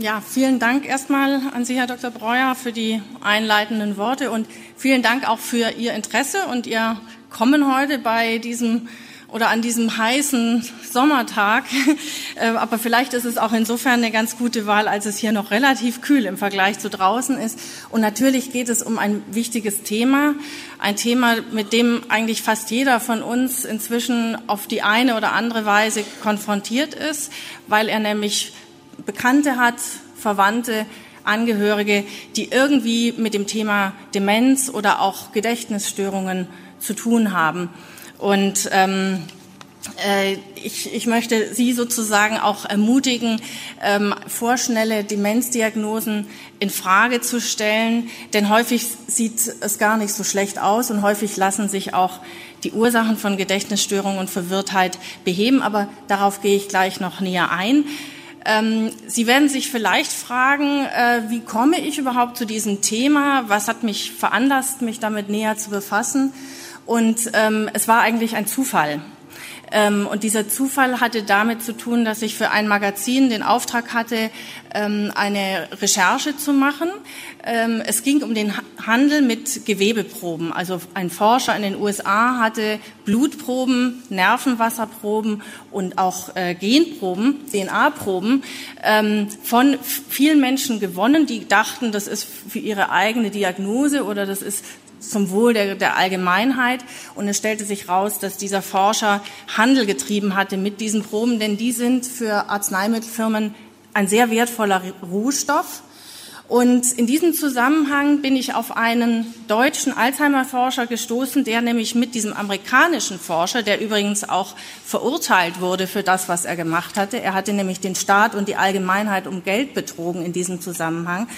Ja, vielen Dank erstmal an Sie, Herr Dr. Breuer, für die einleitenden Worte und vielen Dank auch für Ihr Interesse und Ihr Kommen heute bei diesem oder an diesem heißen Sommertag. Äh, aber vielleicht ist es auch insofern eine ganz gute Wahl, als es hier noch relativ kühl im Vergleich zu draußen ist. Und natürlich geht es um ein wichtiges Thema. Ein Thema, mit dem eigentlich fast jeder von uns inzwischen auf die eine oder andere Weise konfrontiert ist, weil er nämlich Bekannte hat, Verwandte, Angehörige, die irgendwie mit dem Thema Demenz oder auch Gedächtnisstörungen zu tun haben. Und ähm, äh, ich, ich möchte Sie sozusagen auch ermutigen, ähm, vorschnelle Demenzdiagnosen in Frage zu stellen, denn häufig sieht es gar nicht so schlecht aus und häufig lassen sich auch die Ursachen von Gedächtnisstörungen und Verwirrtheit beheben. Aber darauf gehe ich gleich noch näher ein. Ähm, Sie werden sich vielleicht fragen, äh, wie komme ich überhaupt zu diesem Thema? Was hat mich veranlasst, mich damit näher zu befassen? Und ähm, es war eigentlich ein Zufall. Ähm, und dieser Zufall hatte damit zu tun, dass ich für ein Magazin den Auftrag hatte, ähm, eine Recherche zu machen. Ähm, es ging um den Handel mit Gewebeproben. Also ein Forscher in den USA hatte Blutproben, Nervenwasserproben und auch äh, Genproben, DNA-Proben von vielen Menschen gewonnen, die dachten, das ist für ihre eigene Diagnose oder das ist zum Wohl der, der Allgemeinheit. Und es stellte sich raus, dass dieser Forscher Handel getrieben hatte mit diesen Proben, denn die sind für Arzneimittelfirmen ein sehr wertvoller Rohstoff. Und in diesem Zusammenhang bin ich auf einen deutschen Alzheimer-Forscher gestoßen, der nämlich mit diesem amerikanischen Forscher, der übrigens auch verurteilt wurde für das, was er gemacht hatte, er hatte nämlich den Staat und die Allgemeinheit um Geld betrogen in diesem Zusammenhang.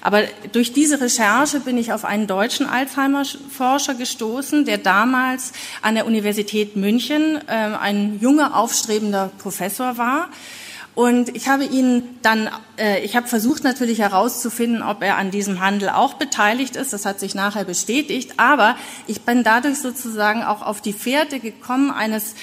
Aber durch diese Recherche bin ich auf einen deutschen Alzheimer-Forscher gestoßen, der damals an der Universität München äh, ein junger, aufstrebender Professor war und ich habe ihn dann, äh, ich habe versucht natürlich herauszufinden, ob er an diesem Handel auch beteiligt ist. Das hat sich nachher bestätigt. Aber ich bin dadurch sozusagen auch auf die Fährte gekommen eines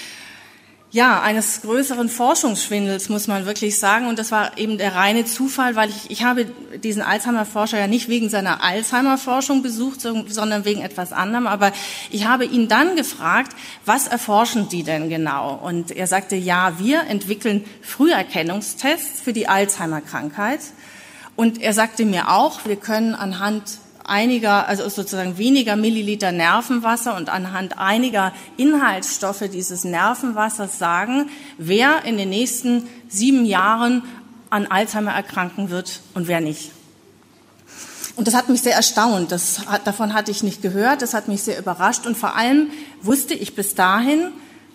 ja, eines größeren Forschungsschwindels, muss man wirklich sagen. Und das war eben der reine Zufall, weil ich, ich habe diesen Alzheimer-Forscher ja nicht wegen seiner Alzheimer-Forschung besucht, sondern wegen etwas anderem. Aber ich habe ihn dann gefragt, was erforschen Sie denn genau? Und er sagte, ja, wir entwickeln Früherkennungstests für die Alzheimer-Krankheit. Und er sagte mir auch, wir können anhand einiger, also sozusagen weniger Milliliter Nervenwasser und anhand einiger Inhaltsstoffe dieses Nervenwassers sagen, wer in den nächsten sieben Jahren an Alzheimer erkranken wird und wer nicht. Und das hat mich sehr erstaunt. Das, davon hatte ich nicht gehört. Das hat mich sehr überrascht. Und vor allem wusste ich bis dahin,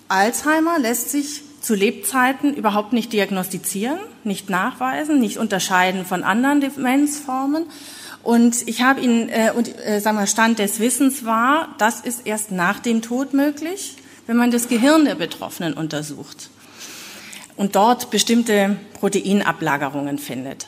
Alzheimer lässt sich zu Lebzeiten überhaupt nicht diagnostizieren, nicht nachweisen, nicht unterscheiden von anderen Demenzformen. Und ich habe ihn, äh, und äh, sagen wir, Stand des Wissens war, das ist erst nach dem Tod möglich, wenn man das Gehirn der Betroffenen untersucht und dort bestimmte Proteinablagerungen findet.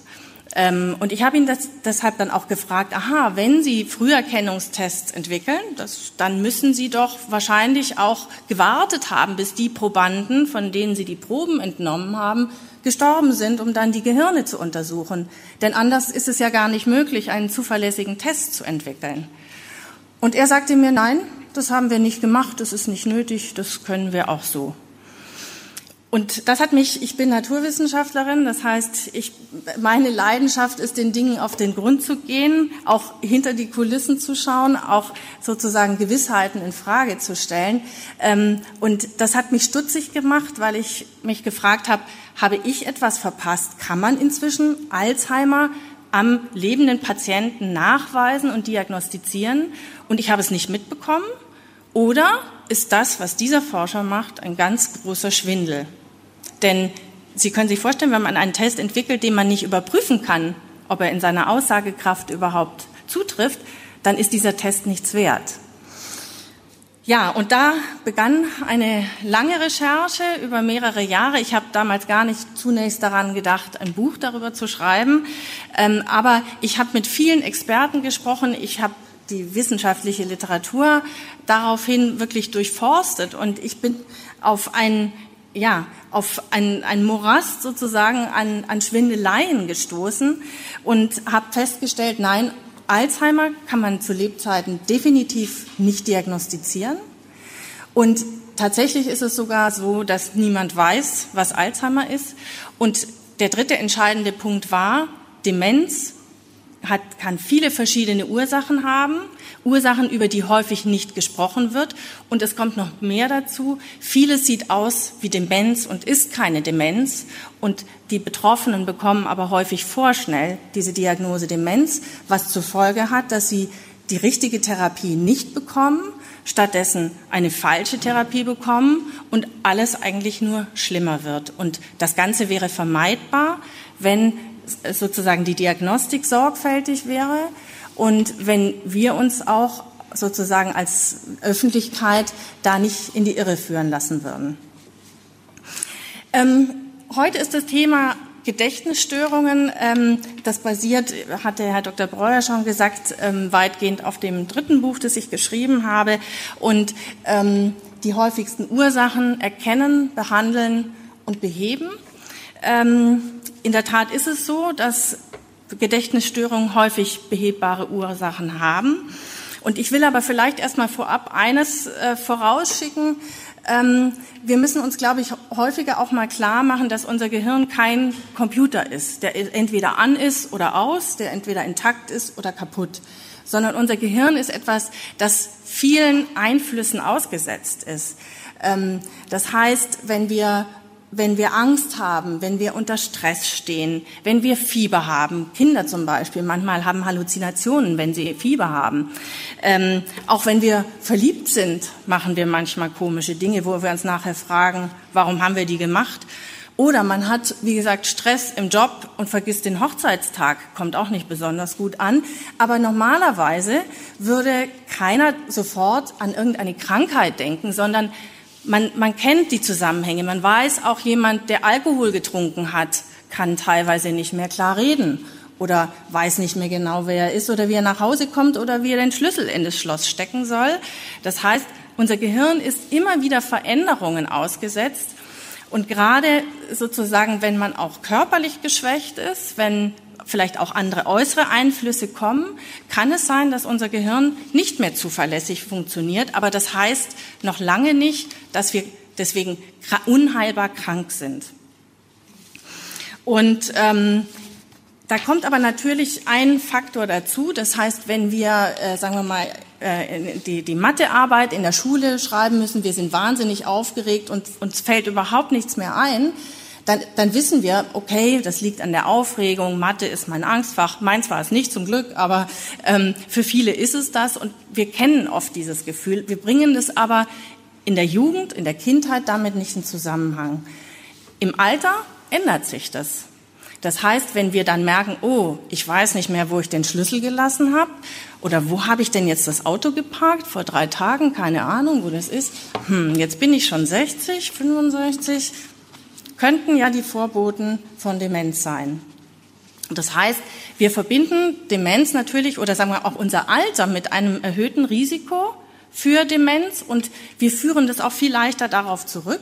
Ähm, und ich habe ihn das, deshalb dann auch gefragt, aha, wenn Sie Früherkennungstests entwickeln, das, dann müssen Sie doch wahrscheinlich auch gewartet haben, bis die Probanden, von denen Sie die Proben entnommen haben, gestorben sind, um dann die Gehirne zu untersuchen. Denn anders ist es ja gar nicht möglich, einen zuverlässigen Test zu entwickeln. Und er sagte mir, nein, das haben wir nicht gemacht, das ist nicht nötig, das können wir auch so. Und das hat mich, ich bin Naturwissenschaftlerin, das heißt, ich, meine Leidenschaft ist, den Dingen auf den Grund zu gehen, auch hinter die Kulissen zu schauen, auch sozusagen Gewissheiten in Frage zu stellen. Ähm, und das hat mich stutzig gemacht, weil ich mich gefragt habe, habe ich etwas verpasst? Kann man inzwischen Alzheimer am lebenden Patienten nachweisen und diagnostizieren? Und ich habe es nicht mitbekommen? Oder ist das, was dieser Forscher macht, ein ganz großer Schwindel? Denn Sie können sich vorstellen, wenn man einen Test entwickelt, den man nicht überprüfen kann, ob er in seiner Aussagekraft überhaupt zutrifft, dann ist dieser Test nichts wert. Ja, und da begann eine lange Recherche über mehrere Jahre. Ich habe damals gar nicht zunächst daran gedacht, ein Buch darüber zu schreiben, ähm, aber ich habe mit vielen Experten gesprochen. Ich habe die wissenschaftliche Literatur daraufhin wirklich durchforstet und ich bin auf einen ja, auf ein, ein Morast sozusagen an, an Schwindeleien gestoßen und habe festgestellt, nein, Alzheimer kann man zu Lebzeiten definitiv nicht diagnostizieren. Und tatsächlich ist es sogar so, dass niemand weiß, was Alzheimer ist. Und der dritte entscheidende Punkt war, Demenz hat, kann viele verschiedene Ursachen haben, Ursachen, über die häufig nicht gesprochen wird. Und es kommt noch mehr dazu. Vieles sieht aus wie Demenz und ist keine Demenz. Und die Betroffenen bekommen aber häufig vorschnell diese Diagnose Demenz, was zur Folge hat, dass sie die richtige Therapie nicht bekommen, stattdessen eine falsche Therapie bekommen und alles eigentlich nur schlimmer wird. Und das Ganze wäre vermeidbar, wenn sozusagen die Diagnostik sorgfältig wäre und wenn wir uns auch sozusagen als Öffentlichkeit da nicht in die Irre führen lassen würden. Ähm, heute ist das Thema Gedächtnisstörungen. Ähm, das basiert, hat der Herr Dr. Breuer schon gesagt, ähm, weitgehend auf dem dritten Buch, das ich geschrieben habe. Und ähm, die häufigsten Ursachen erkennen, behandeln und beheben. Ähm, in der Tat ist es so, dass Gedächtnisstörungen häufig behebbare Ursachen haben. Und ich will aber vielleicht erstmal vorab eines äh, vorausschicken. Ähm, wir müssen uns, glaube ich, häufiger auch mal klar machen, dass unser Gehirn kein Computer ist, der entweder an ist oder aus, der entweder intakt ist oder kaputt, sondern unser Gehirn ist etwas, das vielen Einflüssen ausgesetzt ist. Ähm, das heißt, wenn wir wenn wir Angst haben, wenn wir unter Stress stehen, wenn wir Fieber haben, Kinder zum Beispiel, manchmal haben Halluzinationen, wenn sie Fieber haben. Ähm, auch wenn wir verliebt sind, machen wir manchmal komische Dinge, wo wir uns nachher fragen, warum haben wir die gemacht? Oder man hat, wie gesagt, Stress im Job und vergisst den Hochzeitstag, kommt auch nicht besonders gut an. Aber normalerweise würde keiner sofort an irgendeine Krankheit denken, sondern man, man kennt die Zusammenhänge. Man weiß auch, jemand, der Alkohol getrunken hat, kann teilweise nicht mehr klar reden oder weiß nicht mehr genau, wer er ist oder wie er nach Hause kommt oder wie er den Schlüssel in das Schloss stecken soll. Das heißt, unser Gehirn ist immer wieder Veränderungen ausgesetzt. Und gerade sozusagen, wenn man auch körperlich geschwächt ist, wenn vielleicht auch andere äußere Einflüsse kommen, kann es sein, dass unser Gehirn nicht mehr zuverlässig funktioniert. Aber das heißt noch lange nicht, dass wir deswegen unheilbar krank sind. Und ähm, da kommt aber natürlich ein Faktor dazu. Das heißt, wenn wir, äh, sagen wir mal, äh, die, die Mathearbeit in der Schule schreiben müssen, wir sind wahnsinnig aufgeregt und uns fällt überhaupt nichts mehr ein, dann, dann wissen wir, okay, das liegt an der Aufregung, Mathe ist mein Angstfach, meins war es nicht zum Glück, aber ähm, für viele ist es das und wir kennen oft dieses Gefühl. Wir bringen das aber in der Jugend, in der Kindheit damit nicht in Zusammenhang. Im Alter ändert sich das. Das heißt, wenn wir dann merken, oh, ich weiß nicht mehr, wo ich den Schlüssel gelassen habe oder wo habe ich denn jetzt das Auto geparkt vor drei Tagen, keine Ahnung, wo das ist. Hm, jetzt bin ich schon 60, 65, könnten ja die Vorboten von Demenz sein. Das heißt, wir verbinden Demenz natürlich oder sagen wir auch unser Alter mit einem erhöhten Risiko für Demenz und wir führen das auch viel leichter darauf zurück.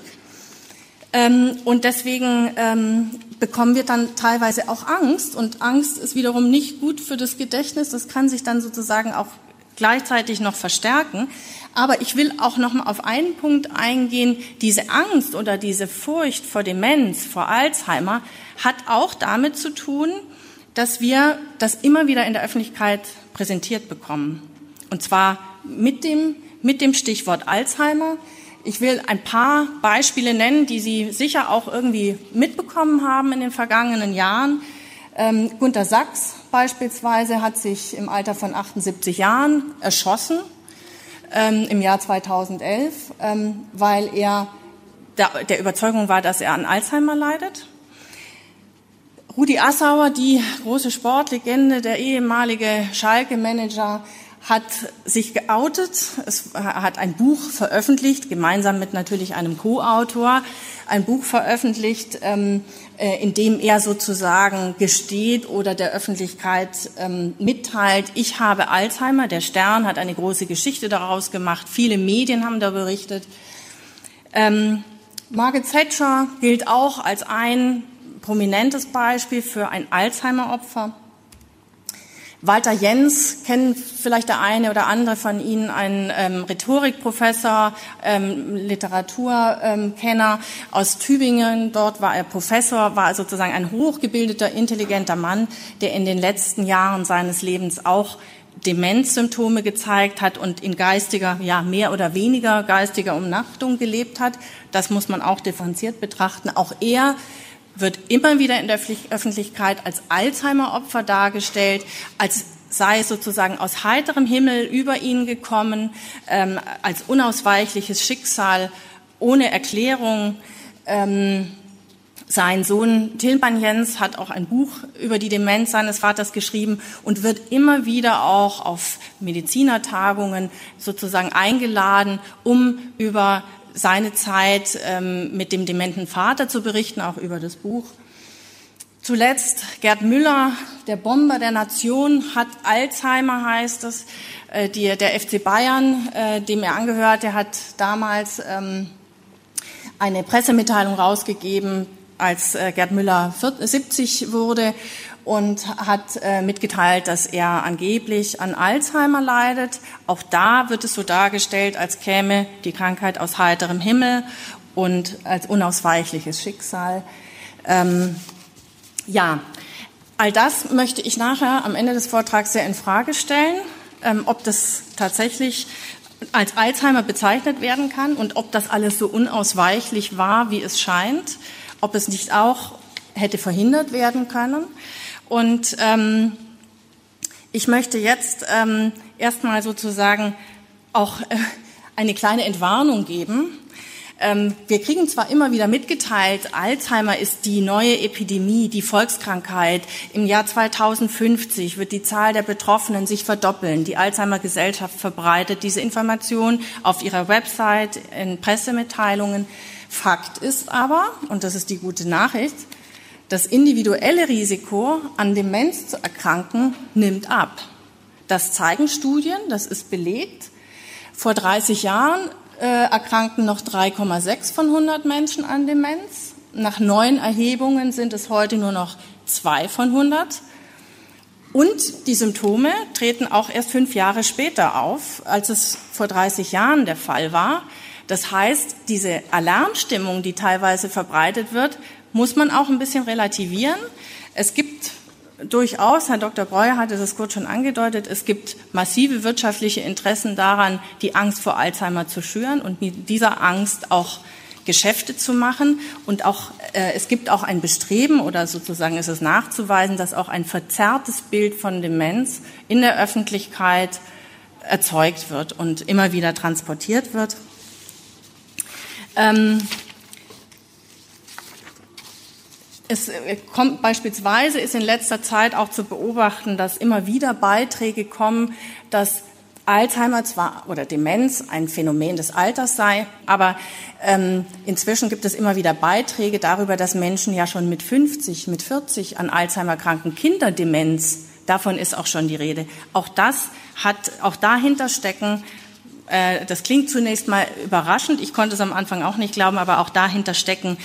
Ähm, und deswegen ähm, bekommen wir dann teilweise auch Angst und Angst ist wiederum nicht gut für das Gedächtnis. Das kann sich dann sozusagen auch gleichzeitig noch verstärken. Aber ich will auch noch mal auf einen Punkt eingehen. Diese Angst oder diese Furcht vor Demenz, vor Alzheimer, hat auch damit zu tun, dass wir das immer wieder in der Öffentlichkeit präsentiert bekommen. Und zwar mit dem, mit dem Stichwort Alzheimer. Ich will ein paar Beispiele nennen, die Sie sicher auch irgendwie mitbekommen haben in den vergangenen Jahren. Ähm, Gunter Sachs beispielsweise hat sich im Alter von 78 Jahren erschossen ähm, im Jahr 2011, ähm, weil er der, der Überzeugung war, dass er an Alzheimer leidet. Rudi Assauer, die große Sportlegende, der ehemalige Schalke-Manager, hat sich geoutet. Es hat ein Buch veröffentlicht, gemeinsam mit natürlich einem Co-Autor, ein Buch veröffentlicht, ähm, äh, in dem er sozusagen gesteht oder der Öffentlichkeit ähm, mitteilt, ich habe Alzheimer. Der Stern hat eine große Geschichte daraus gemacht. Viele Medien haben da berichtet. Ähm, Margaret Thatcher gilt auch als ein prominentes Beispiel für ein Alzheimer-Opfer. Walter Jens kennen vielleicht der eine oder andere von Ihnen, ein ähm, Rhetorikprofessor, ähm, Literaturkenner ähm, aus Tübingen. Dort war er Professor, war sozusagen ein hochgebildeter, intelligenter Mann, der in den letzten Jahren seines Lebens auch Demenzsymptome gezeigt hat und in geistiger, ja, mehr oder weniger geistiger Umnachtung gelebt hat. Das muss man auch differenziert betrachten. Auch er wird immer wieder in der Öffentlichkeit als Alzheimer-Opfer dargestellt, als sei es sozusagen aus heiterem Himmel über ihn gekommen, ähm, als unausweichliches Schicksal ohne Erklärung. Ähm, sein Sohn Tilman Jens hat auch ein Buch über die Demenz seines Vaters geschrieben und wird immer wieder auch auf Medizinertagungen sozusagen eingeladen, um über seine Zeit ähm, mit dem dementen Vater zu berichten, auch über das Buch. Zuletzt Gerd Müller, der Bomber der Nation, hat Alzheimer, heißt es. Äh, die, der FC Bayern, äh, dem er angehört, der hat damals ähm, eine Pressemitteilung rausgegeben, als äh, Gerd Müller 70 wurde und hat äh, mitgeteilt, dass er angeblich an Alzheimer leidet. Auch da wird es so dargestellt, als käme die Krankheit aus heiterem Himmel und als unausweichliches Schicksal. Ähm, ja, all das möchte ich nachher am Ende des Vortrags sehr in Frage stellen, ähm, ob das tatsächlich als Alzheimer bezeichnet werden kann und ob das alles so unausweichlich war, wie es scheint ob es nicht auch hätte verhindert werden können. Und ähm, ich möchte jetzt ähm, erstmal sozusagen auch äh, eine kleine Entwarnung geben. Ähm, wir kriegen zwar immer wieder mitgeteilt, Alzheimer ist die neue Epidemie, die Volkskrankheit. Im Jahr 2050 wird die Zahl der Betroffenen sich verdoppeln. Die Alzheimer Gesellschaft verbreitet diese Information auf ihrer Website, in Pressemitteilungen. Fakt ist aber, und das ist die gute Nachricht, das individuelle Risiko, an Demenz zu erkranken, nimmt ab. Das zeigen Studien, das ist belegt. Vor 30 Jahren äh, erkrankten noch 3,6 von 100 Menschen an Demenz. Nach neuen Erhebungen sind es heute nur noch zwei von 100. Und die Symptome treten auch erst fünf Jahre später auf, als es vor 30 Jahren der Fall war. Das heißt, diese Alarmstimmung, die teilweise verbreitet wird, muss man auch ein bisschen relativieren. Es gibt durchaus, Herr Dr. Breuer hatte das kurz schon angedeutet, es gibt massive wirtschaftliche Interessen daran, die Angst vor Alzheimer zu schüren und dieser Angst auch Geschäfte zu machen. Und auch, äh, es gibt auch ein Bestreben oder sozusagen ist es nachzuweisen, dass auch ein verzerrtes Bild von Demenz in der Öffentlichkeit erzeugt wird und immer wieder transportiert wird. Ähm, es äh, kommt beispielsweise ist in letzter Zeit auch zu beobachten, dass immer wieder Beiträge kommen, dass Alzheimer zwar oder Demenz ein Phänomen des Alters sei, aber ähm, inzwischen gibt es immer wieder Beiträge darüber, dass Menschen ja schon mit 50, mit 40 an Alzheimer kranken Kinderdemenz, davon ist auch schon die Rede. Auch das hat, auch dahinter stecken äh, das klingt zunächst mal überraschend. Ich konnte es am Anfang auch nicht glauben, aber auch dahinter stecken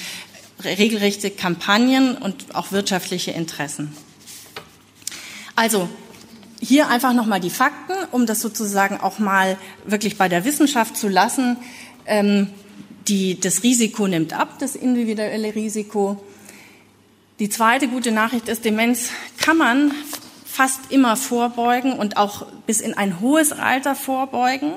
regelrechte Kampagnen und auch wirtschaftliche Interessen. Also hier einfach nochmal die Fakten, um das sozusagen auch mal wirklich bei der Wissenschaft zu lassen. Ähm, die, das Risiko nimmt ab, das individuelle Risiko. Die zweite gute Nachricht ist, Demenz kann man fast immer vorbeugen und auch bis in ein hohes Alter vorbeugen.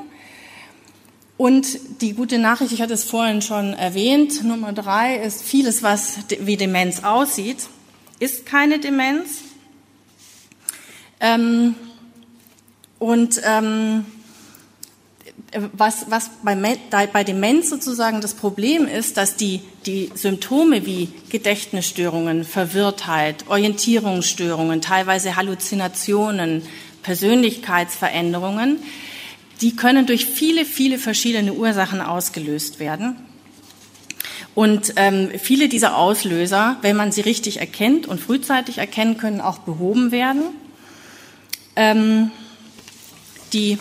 Und die gute Nachricht, ich hatte es vorhin schon erwähnt, Nummer drei ist, vieles, was wie Demenz aussieht, ist keine Demenz. Ähm, und ähm, was, was bei, bei Demenz sozusagen das Problem ist, dass die, die Symptome wie Gedächtnisstörungen, Verwirrtheit, Orientierungsstörungen, teilweise Halluzinationen, Persönlichkeitsveränderungen, die können durch viele, viele verschiedene Ursachen ausgelöst werden. Und ähm, viele dieser Auslöser, wenn man sie richtig erkennt und frühzeitig erkennen, können auch behoben werden. Ähm, die,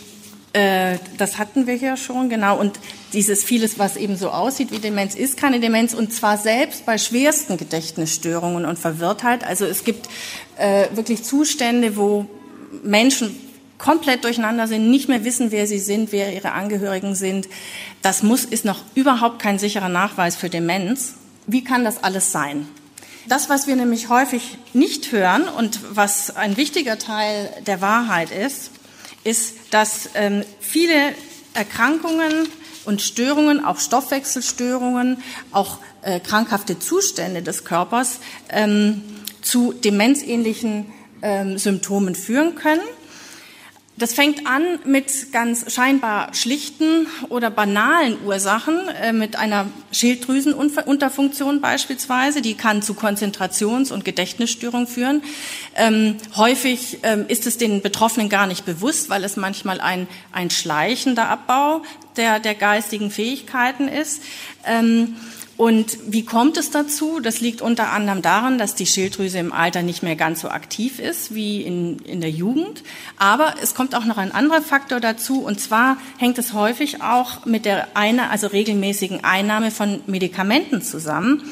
äh, das hatten wir hier schon, genau. Und dieses vieles, was eben so aussieht wie Demenz, ist keine Demenz und zwar selbst bei schwersten Gedächtnisstörungen und Verwirrtheit. Also es gibt äh, wirklich Zustände, wo Menschen komplett durcheinander sind, nicht mehr wissen, wer sie sind, wer ihre Angehörigen sind. Das muss, ist noch überhaupt kein sicherer Nachweis für Demenz. Wie kann das alles sein? Das, was wir nämlich häufig nicht hören und was ein wichtiger Teil der Wahrheit ist, ist, dass ähm, viele Erkrankungen und Störungen, auch Stoffwechselstörungen, auch äh, krankhafte Zustände des Körpers ähm, zu demenzähnlichen ähm, Symptomen führen können. Das fängt an mit ganz scheinbar schlichten oder banalen Ursachen, äh, mit einer Schilddrüsenunterfunktion beispielsweise. Die kann zu Konzentrations- und Gedächtnisstörungen führen. Ähm, häufig ähm, ist es den Betroffenen gar nicht bewusst, weil es manchmal ein, ein schleichender Abbau der, der geistigen Fähigkeiten ist. Ähm, und wie kommt es dazu? Das liegt unter anderem daran, dass die Schilddrüse im Alter nicht mehr ganz so aktiv ist wie in, in der Jugend. Aber es kommt auch noch ein anderer Faktor dazu. Und zwar hängt es häufig auch mit der eine, also regelmäßigen Einnahme von Medikamenten zusammen.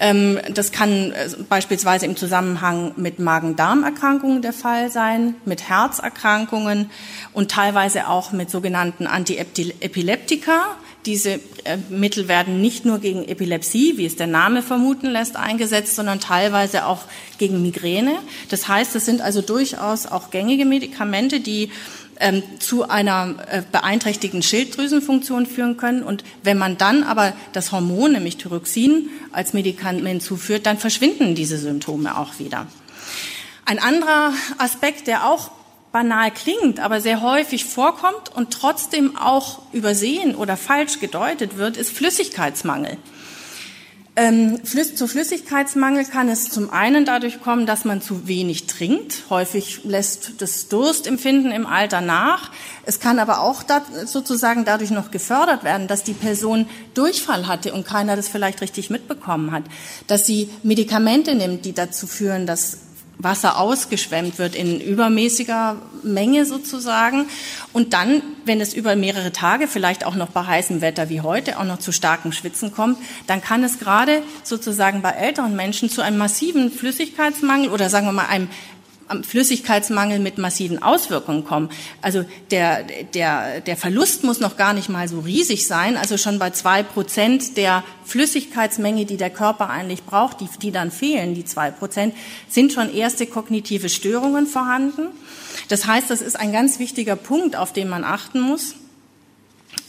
Ähm, das kann äh, beispielsweise im Zusammenhang mit Magen-Darm-Erkrankungen der Fall sein, mit Herzerkrankungen und teilweise auch mit sogenannten Antiepileptika. Diese äh, Mittel werden nicht nur gegen Epilepsie, wie es der Name vermuten lässt, eingesetzt, sondern teilweise auch gegen Migräne. Das heißt, es sind also durchaus auch gängige Medikamente, die ähm, zu einer äh, beeinträchtigten Schilddrüsenfunktion führen können. Und wenn man dann aber das Hormon, nämlich Thyroxin, als Medikament zuführt, dann verschwinden diese Symptome auch wieder. Ein anderer Aspekt, der auch banal klingt, aber sehr häufig vorkommt und trotzdem auch übersehen oder falsch gedeutet wird, ist Flüssigkeitsmangel. Ähm, zu Flüssigkeitsmangel kann es zum einen dadurch kommen, dass man zu wenig trinkt. Häufig lässt das Durstempfinden im Alter nach. Es kann aber auch sozusagen dadurch noch gefördert werden, dass die Person Durchfall hatte und keiner das vielleicht richtig mitbekommen hat. Dass sie Medikamente nimmt, die dazu führen, dass Wasser ausgeschwemmt wird in übermäßiger Menge sozusagen. Und dann, wenn es über mehrere Tage, vielleicht auch noch bei heißem Wetter wie heute, auch noch zu starkem Schwitzen kommt, dann kann es gerade sozusagen bei älteren Menschen zu einem massiven Flüssigkeitsmangel oder sagen wir mal einem Flüssigkeitsmangel mit massiven Auswirkungen kommen. Also der, der, der Verlust muss noch gar nicht mal so riesig sein. Also schon bei zwei Prozent der Flüssigkeitsmenge, die der Körper eigentlich braucht, die, die dann fehlen, die zwei Prozent, sind schon erste kognitive Störungen vorhanden. Das heißt, das ist ein ganz wichtiger Punkt, auf den man achten muss.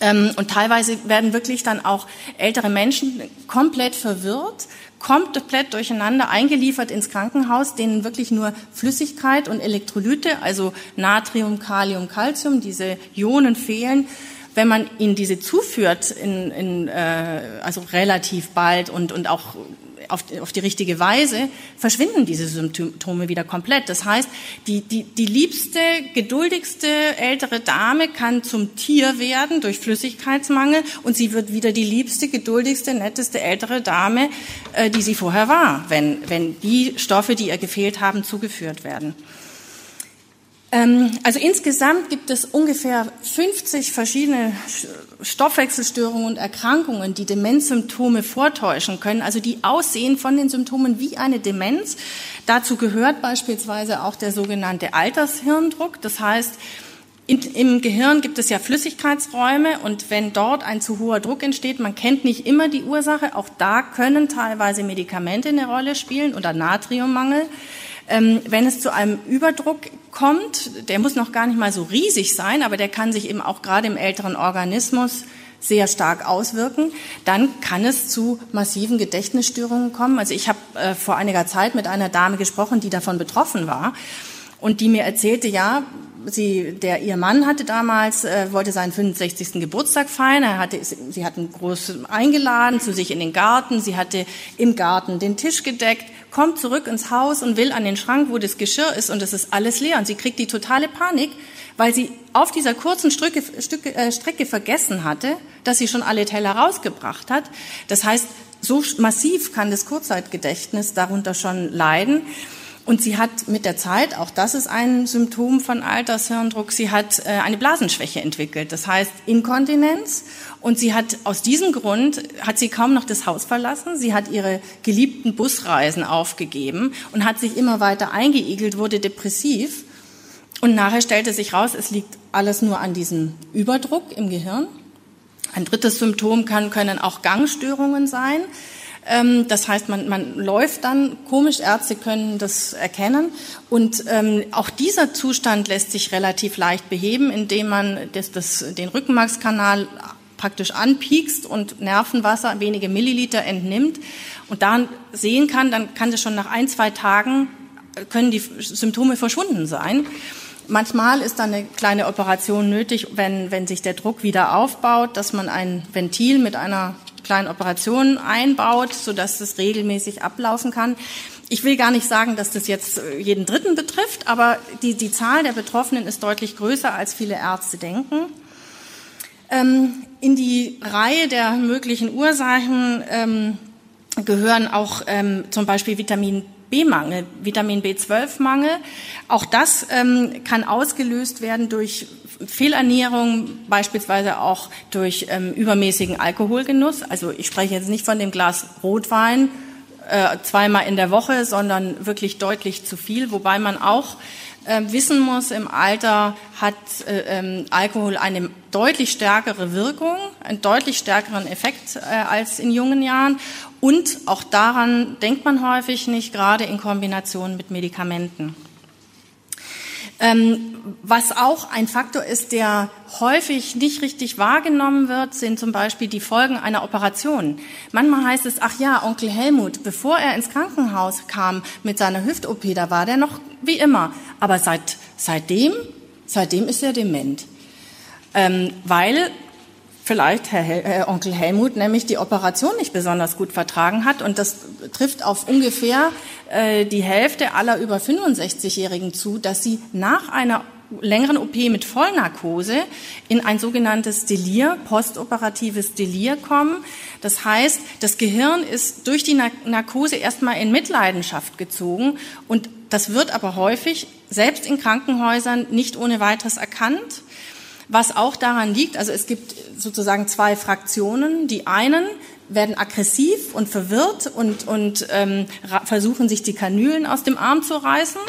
Ähm, und teilweise werden wirklich dann auch ältere Menschen komplett verwirrt, komplett durcheinander eingeliefert ins Krankenhaus, denen wirklich nur Flüssigkeit und Elektrolyte, also Natrium, Kalium, Calcium, diese Ionen fehlen. Wenn man ihnen diese zuführt, in, in, äh, also relativ bald und, und auch auf, auf die richtige Weise, verschwinden diese Symptome wieder komplett. Das heißt, die, die, die liebste, geduldigste ältere Dame kann zum Tier werden durch Flüssigkeitsmangel und sie wird wieder die liebste, geduldigste, netteste ältere Dame, äh, die sie vorher war, wenn, wenn die Stoffe, die ihr gefehlt haben, zugeführt werden. Ähm, also insgesamt gibt es ungefähr 50 verschiedene Stoffwechselstörungen und Erkrankungen, die Demenzsymptome vortäuschen können, also die aussehen von den Symptomen wie eine Demenz. Dazu gehört beispielsweise auch der sogenannte Altershirndruck. Das heißt, Im Gehirn gibt es ja Flüssigkeitsräume und wenn dort ein zu hoher Druck entsteht, man kennt nicht immer die Ursache, auch da können teilweise Medikamente eine Rolle spielen oder Natriummangel. Ähm, wenn es zu einem Überdruck kommt, der muss noch gar nicht mal so riesig sein, aber der kann sich eben auch gerade im älteren Organismus sehr stark auswirken, dann kann es zu massiven Gedächtnisstörungen kommen. Also ich habe äh, vor einiger Zeit mit einer Dame gesprochen, die davon betroffen war und die mir erzählte, ja, sie, der ihr Mann hatte damals, äh, wollte seinen 65. Geburtstag feiern. Er hatte, sie hatten groß eingeladen zu sich in den Garten. Sie hatte im Garten den Tisch gedeckt, kommt zurück ins Haus und will an den Schrank, wo das Geschirr ist und es ist alles leer. Und sie kriegt die totale Panik, weil sie auf dieser kurzen Strecke, Stücke, äh, Strecke vergessen hatte, dass sie schon alle Teller rausgebracht hat. Das heißt, so massiv kann das Kurzzeitgedächtnis darunter schon leiden. Und sie hat mit der Zeit, auch das ist ein Symptom von Altershirndruck, sie hat äh, eine Blasenschwäche entwickelt. Das heißt Inkontinenz. Und sie hat aus diesem Grund, hat sie kaum noch das Haus verlassen. Sie hat ihre geliebten Busreisen aufgegeben und hat sich immer weiter eingeigelt, wurde depressiv. Und nachher stellte sich raus, es liegt alles nur an diesem Überdruck im Gehirn. Ein drittes Symptom kann, können auch Gangstörungen sein. Ähm, das heißt, man, man läuft dann komisch, Ärzte können das erkennen. Und ähm, auch dieser Zustand lässt sich relativ leicht beheben, indem man das, das, den Rückenmarkskanal praktisch anpiekst und Nervenwasser, wenige Milliliter entnimmt und dann sehen kann, dann kann es schon nach ein, zwei Tagen, äh, können die Symptome verschwunden sein. Manchmal ist dann eine kleine Operation nötig, wenn, wenn sich der Druck wieder aufbaut, dass man ein Ventil mit einer kleinen Operationen einbaut, sodass es regelmäßig ablaufen kann. Ich will gar nicht sagen, dass das jetzt äh, jeden Dritten betrifft, aber die, die Zahl der Betroffenen ist deutlich größer, als viele Ärzte denken. Ähm, in die Reihe der möglichen Ursachen ähm, gehören auch ähm, zum Beispiel Vitamin B-Mangel, Vitamin B12-Mangel. Auch das ähm, kann ausgelöst werden durch Fehlernährung, beispielsweise auch durch ähm, übermäßigen Alkoholgenuss. Also ich spreche jetzt nicht von dem Glas Rotwein äh, zweimal in der Woche, sondern wirklich deutlich zu viel, wobei man auch äh, wissen muss, im Alter hat äh, ähm, Alkohol eine deutlich stärkere Wirkung, einen deutlich stärkeren Effekt äh, als in jungen Jahren. Und auch daran denkt man häufig nicht, gerade in Kombination mit Medikamenten. Ähm, was auch ein Faktor ist, der häufig nicht richtig wahrgenommen wird, sind zum Beispiel die Folgen einer Operation. Manchmal heißt es, ach ja, Onkel Helmut, bevor er ins Krankenhaus kam mit seiner Hüft-OP, da war der noch wie immer. Aber seit, seitdem, seitdem ist er dement. Ähm, weil vielleicht Herr, Hel Herr Onkel Helmut nämlich die Operation nicht besonders gut vertragen hat. Und das trifft auf ungefähr äh, die Hälfte aller über 65-Jährigen zu, dass sie nach einer längeren OP mit Vollnarkose in ein sogenanntes Delir, postoperatives Delir kommen. Das heißt, das Gehirn ist durch die Narkose erstmal in Mitleidenschaft gezogen und das wird aber häufig, selbst in Krankenhäusern, nicht ohne weiteres erkannt. Was auch daran liegt, also es gibt sozusagen zwei Fraktionen. Die einen werden aggressiv und verwirrt und, und ähm, versuchen, sich die Kanülen aus dem Arm zu reißen.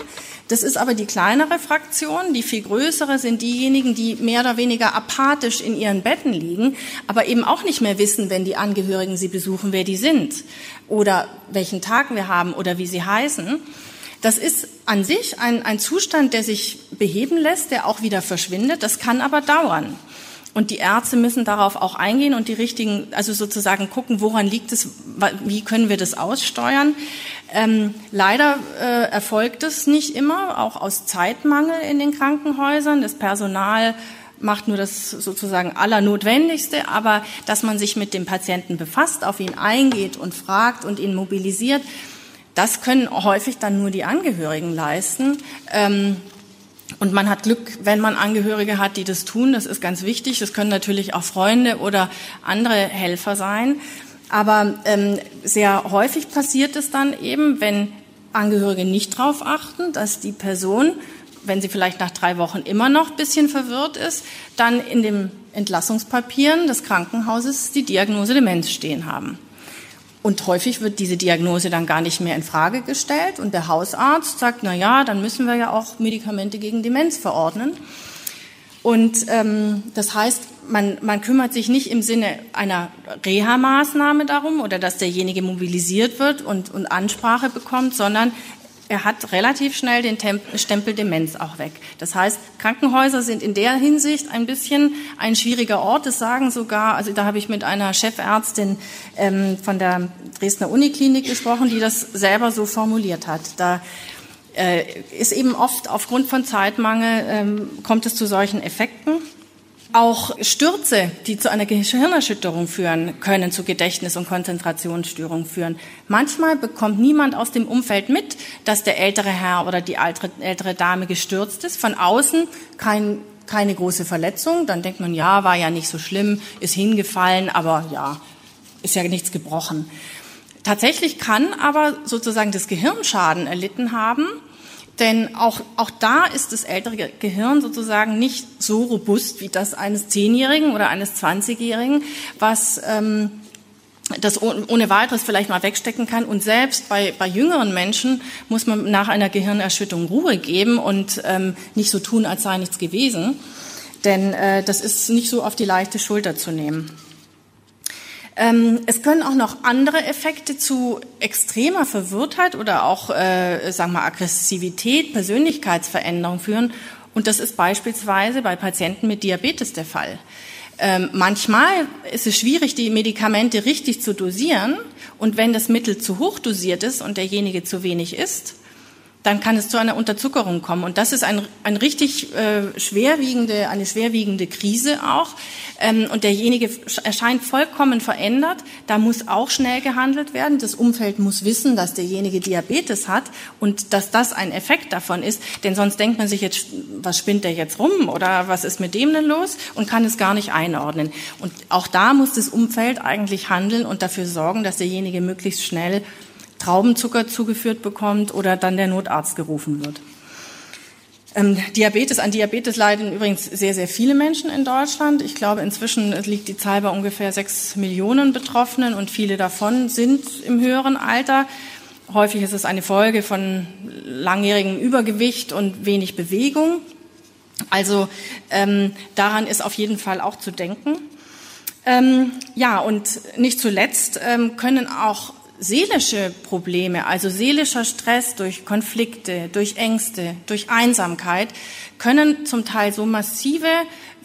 Das ist aber die kleinere Fraktion. Die viel größere sind diejenigen, die mehr oder weniger apathisch in ihren Betten liegen, aber eben auch nicht mehr wissen, wenn die Angehörigen sie besuchen, wer die sind oder welchen Tag wir haben oder wie sie heißen. Das ist an sich ein, ein Zustand, der sich beheben lässt, der auch wieder verschwindet. Das kann aber dauern. Und die Ärzte müssen darauf auch eingehen und die richtigen, also sozusagen gucken, woran liegt es, wie können wir das aussteuern. Ähm, leider äh, erfolgt es nicht immer, auch aus Zeitmangel in den Krankenhäusern. Das Personal macht nur das sozusagen Allernotwendigste, aber dass man sich mit dem Patienten befasst, auf ihn eingeht und fragt und ihn mobilisiert, das können häufig dann nur die Angehörigen leisten. Ähm, und man hat Glück, wenn man Angehörige hat, die das tun. Das ist ganz wichtig. Das können natürlich auch Freunde oder andere Helfer sein. Aber ähm, sehr häufig passiert es dann eben, wenn Angehörige nicht darauf achten, dass die Person, wenn sie vielleicht nach drei Wochen immer noch ein bisschen verwirrt ist, dann in den Entlassungspapieren des Krankenhauses die Diagnose Demenz stehen haben. Und häufig wird diese Diagnose dann gar nicht mehr in Frage gestellt und der Hausarzt sagt, na ja, dann müssen wir ja auch Medikamente gegen Demenz verordnen. Und ähm, das heißt, man, man kümmert sich nicht im Sinne einer Reha-Maßnahme darum oder dass derjenige mobilisiert wird und, und Ansprache bekommt, sondern er hat relativ schnell den Stempel Demenz auch weg. Das heißt, Krankenhäuser sind in der Hinsicht ein bisschen ein schwieriger Ort. Das sagen sogar, also da habe ich mit einer Chefärztin ähm, von der Dresdner Uniklinik gesprochen, die das selber so formuliert hat. Da äh, ist eben oft aufgrund von Zeitmangel ähm, kommt es zu solchen Effekten. Auch Stürze, die zu einer Gehirnerschütterung führen, können zu Gedächtnis- und Konzentrationsstörungen führen. Manchmal bekommt niemand aus dem Umfeld mit, dass der ältere Herr oder die ältere Dame gestürzt ist. Von außen kein, keine große Verletzung. Dann denkt man, ja, war ja nicht so schlimm, ist hingefallen, aber ja, ist ja nichts gebrochen. Tatsächlich kann aber sozusagen das Gehirn Schaden erlitten haben denn auch, auch da ist das ältere Gehirn sozusagen nicht so robust wie das eines Zehnjährigen oder eines Zwanzigjährigen, was ähm, das ohne weiteres vielleicht mal wegstecken kann. Und selbst bei, bei jüngeren Menschen muss man nach einer Gehirnerschütterung Ruhe geben und ähm, nicht so tun, als sei nichts gewesen. Denn äh, das ist nicht so auf die leichte Schulter zu nehmen. Ähm, es können auch noch andere Effekte zu extremer Verwirrtheit oder auch, äh, sagen wir, Aggressivität, Persönlichkeitsveränderung führen. Und das ist beispielsweise bei Patienten mit Diabetes der Fall. Ähm, manchmal ist es schwierig, die Medikamente richtig zu dosieren. Und wenn das Mittel zu hoch dosiert ist und derjenige zu wenig isst, dann kann es zu einer Unterzuckerung kommen. Und das ist ein, ein richtig äh, schwerwiegende, eine schwerwiegende Krise auch. Ähm, und derjenige erscheint vollkommen verändert. Da muss auch schnell gehandelt werden. Das Umfeld muss wissen, dass derjenige Diabetes hat und dass das ein Effekt davon ist. Denn sonst denkt man sich jetzt, was spinnt der jetzt rum oder was ist mit dem denn los? Und kann es gar nicht einordnen. Und auch da muss das Umfeld eigentlich handeln und dafür sorgen, dass derjenige möglichst schnell Traubenzucker zugeführt bekommt oder dann der Notarzt gerufen wird. Ähm, Diabetes, an Diabetes leiden übrigens sehr, sehr viele Menschen in Deutschland. Ich glaube, inzwischen liegt die Zahl bei ungefähr sechs Millionen Betroffenen und viele davon sind im höheren Alter. Häufig ist es eine Folge von langjährigem Übergewicht und wenig Bewegung. Also ähm, daran ist auf jeden Fall auch zu denken. Ähm, ja, und nicht zuletzt ähm, können auch seelische Probleme, also seelischer Stress durch Konflikte, durch Ängste, durch Einsamkeit, können zum Teil so massive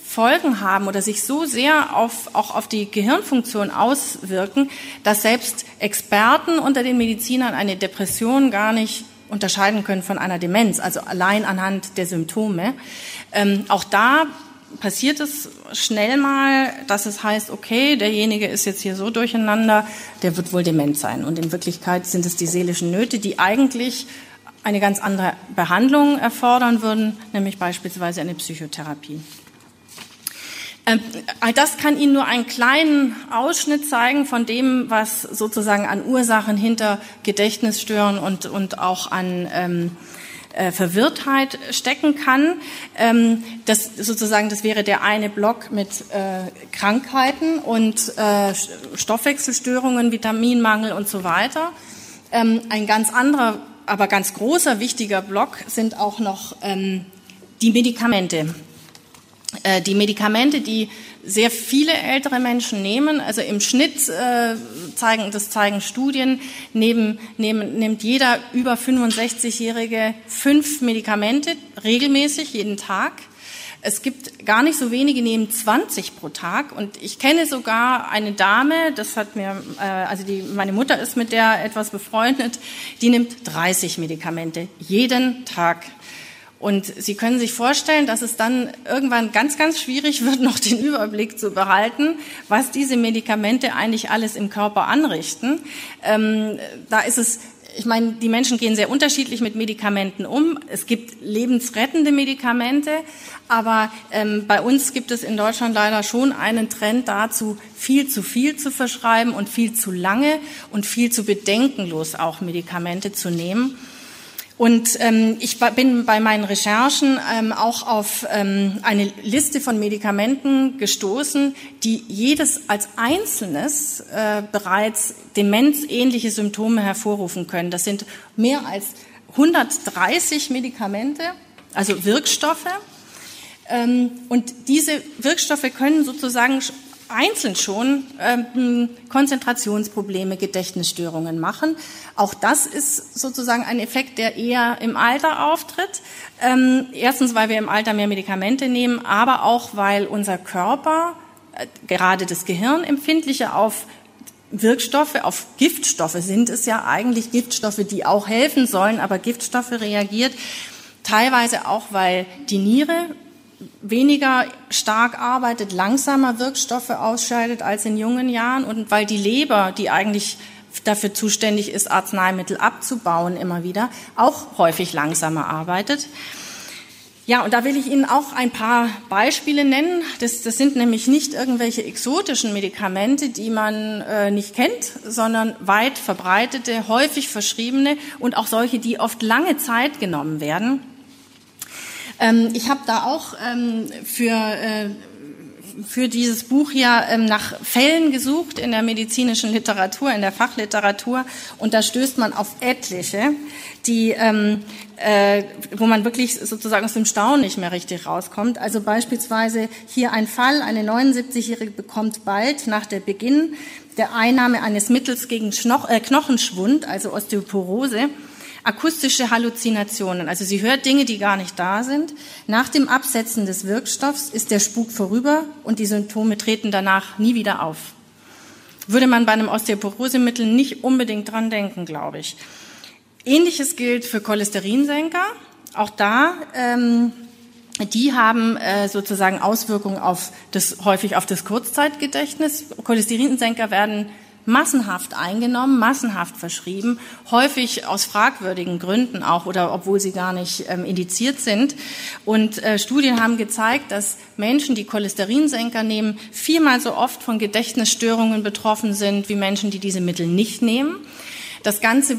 Folgen haben oder sich so sehr auf, auch auf die Gehirnfunktion auswirken, dass selbst Experten unter den Medizinern eine Depression gar nicht unterscheiden können von einer Demenz, also allein anhand der Symptome. Ähm, auch da passiert es schnell mal, dass es heißt, okay, derjenige ist jetzt hier so durcheinander, der wird wohl dement sein. Und in Wirklichkeit sind es die seelischen Nöte, die eigentlich eine ganz andere Behandlung erfordern würden, nämlich beispielsweise eine Psychotherapie. Ähm, all das kann Ihnen nur einen kleinen Ausschnitt zeigen von dem, was sozusagen an Ursachen hinter Gedächtnisstörungen und, und auch an ähm, äh, Verwirrtheit stecken kann. Ähm, das sozusagen, das wäre der eine Block mit äh, Krankheiten und äh, Stoffwechselstörungen, Vitaminmangel und so weiter. Ähm, ein ganz anderer, aber ganz großer, wichtiger Block sind auch noch ähm, die Medikamente. Äh, die Medikamente, die sehr viele ältere Menschen nehmen. Also im Schnitt äh, zeigen, das zeigen Studien, neben, nehmen, nimmt jeder über 65-Jährige fünf Medikamente regelmäßig jeden Tag. Es gibt gar nicht so wenige, nehmen 20 pro Tag. Und ich kenne sogar eine Dame, das hat mir, äh, also die, meine Mutter ist mit der etwas befreundet, die nimmt 30 Medikamente jeden Tag. Und Sie können sich vorstellen, dass es dann irgendwann ganz, ganz schwierig wird, noch den Überblick zu behalten, was diese Medikamente eigentlich alles im Körper anrichten. Ähm, da ist es ich meine, die Menschen gehen sehr unterschiedlich mit Medikamenten um. Es gibt lebensrettende Medikamente, aber ähm, bei uns gibt es in Deutschland leider schon einen Trend dazu, viel zu viel zu verschreiben und viel zu lange und viel zu bedenkenlos auch Medikamente zu nehmen. Und ähm, ich bin bei meinen Recherchen ähm, auch auf ähm, eine Liste von Medikamenten gestoßen, die jedes als einzelnes äh, bereits demenzähnliche Symptome hervorrufen können. Das sind mehr als 130 Medikamente, also Wirkstoffe. Ähm, und diese Wirkstoffe können sozusagen einzeln schon ähm, Konzentrationsprobleme, Gedächtnisstörungen machen. Auch das ist sozusagen ein Effekt, der eher im Alter auftritt. Ähm, erstens, weil wir im Alter mehr Medikamente nehmen, aber auch, weil unser Körper, äh, gerade das Gehirn, empfindlicher auf Wirkstoffe, auf Giftstoffe sind es ja eigentlich Giftstoffe, die auch helfen sollen, aber Giftstoffe reagiert. Teilweise auch, weil die Niere weniger stark arbeitet, langsamer Wirkstoffe ausscheidet als in jungen Jahren und weil die Leber, die eigentlich dafür zuständig ist, Arzneimittel abzubauen immer wieder, auch häufig langsamer arbeitet. Ja, und da will ich Ihnen auch ein paar Beispiele nennen. Das, das sind nämlich nicht irgendwelche exotischen Medikamente, die man äh, nicht kennt, sondern weit verbreitete, häufig verschriebene und auch solche, die oft lange Zeit genommen werden. Ähm, ich habe da auch ähm, für äh, für dieses Buch ja ähm, nach Fällen gesucht in der medizinischen Literatur, in der Fachliteratur, und da stößt man auf etliche, die, ähm, äh, wo man wirklich sozusagen aus dem Staunen nicht mehr richtig rauskommt. Also beispielsweise hier ein Fall: Eine 79-Jährige bekommt bald nach der Beginn der Einnahme eines Mittels gegen Schnoch äh, Knochenschwund, also Osteoporose, akustische Halluzinationen. Also sie hört Dinge, die gar nicht da sind. Nach dem Absetzen des Wirkstoffs ist der Spuk vorüber und die Symptome treten danach nie wieder auf. Würde man bei einem Osteoporosemittel nicht unbedingt dran denken, glaube ich. Ähnliches gilt für Cholesterinsenker. Auch da, ähm, die haben äh, sozusagen Auswirkungen auf das, häufig auf das Kurzzeitgedächtnis. Cholesterinsenker werden massenhaft eingenommen, massenhaft verschrieben, häufig aus fragwürdigen Gründen auch oder obwohl sie gar nicht ähm, indiziert sind. Und äh, Studien haben gezeigt, dass Menschen, die Cholesterinsenker nehmen, viermal so oft von Gedächtnisstörungen betroffen sind wie Menschen, die diese Mittel nicht nehmen. Das Ganze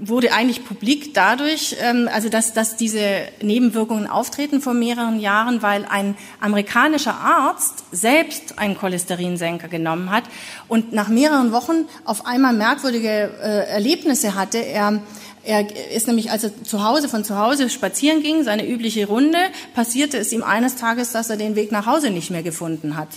wurde eigentlich publik dadurch, ähm, also dass, dass diese Nebenwirkungen auftreten vor mehreren Jahren, weil ein amerikanischer Arzt selbst einen Cholesterinsenker genommen hat und nach mehreren Wochen auf einmal merkwürdige äh, Erlebnisse hatte. Er er ist nämlich, als er zu Hause, von zu Hause spazieren ging, seine übliche Runde, passierte es ihm eines Tages, dass er den Weg nach Hause nicht mehr gefunden hat.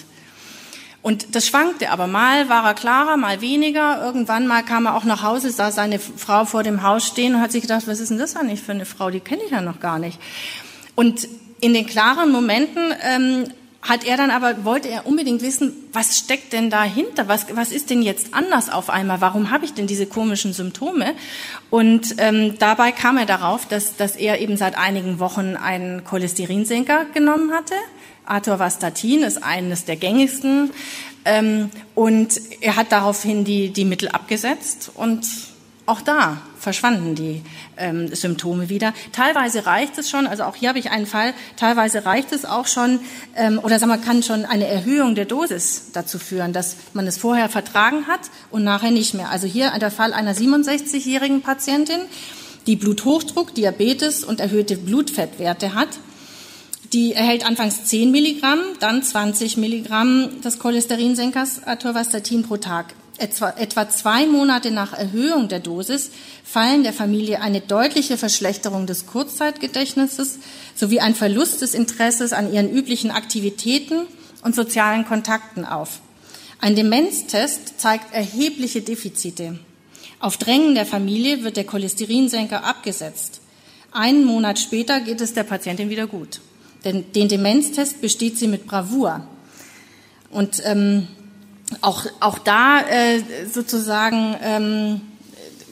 Und das schwankte, aber mal war er klarer, mal weniger. Irgendwann mal kam er auch nach Hause, sah seine Frau vor dem Haus stehen und hat sich gedacht, was ist denn das eigentlich für eine Frau? Die kenne ich ja noch gar nicht. Und in den klaren Momenten ähm, hat er dann aber, wollte er unbedingt wissen, was steckt denn dahinter? Was, was ist denn jetzt anders auf einmal? Warum habe ich denn diese komischen Symptome? Und ähm, dabei kam er darauf, dass, dass er eben seit einigen Wochen einen Cholesterinsenker genommen hatte Atorvastatin ist eines der gängigsten. Ähm, und er hat daraufhin die, die Mittel abgesetzt und auch da verschwanden die ähm, Symptome wieder. Teilweise reicht es schon, also auch hier habe ich einen Fall, teilweise reicht es auch schon, ähm, oder sagen wir, kann schon eine Erhöhung der Dosis dazu führen, dass man es vorher vertragen hat und nachher nicht mehr. Also hier der Fall einer 67-jährigen Patientin, die Bluthochdruck, Diabetes und erhöhte Blutfettwerte hat die erhält anfangs 10 Milligramm, dann 20 Milligramm des Cholesterinsenkers Atorvastatin pro Tag. Etwa, etwa zwei Monate nach Erhöhung der Dosis fallen der Familie eine deutliche Verschlechterung des Kurzzeitgedächtnisses sowie ein Verlust des Interesses an ihren üblichen Aktivitäten und sozialen Kontakten auf. Ein Demenztest zeigt erhebliche Defizite. Auf Drängen der Familie wird der Cholesterinsenker abgesetzt. Einen Monat später geht es der Patientin wieder gut. Denn den Demenztest besteht sie mit Bravour. Und ähm, auch, auch da äh, sozusagen ähm,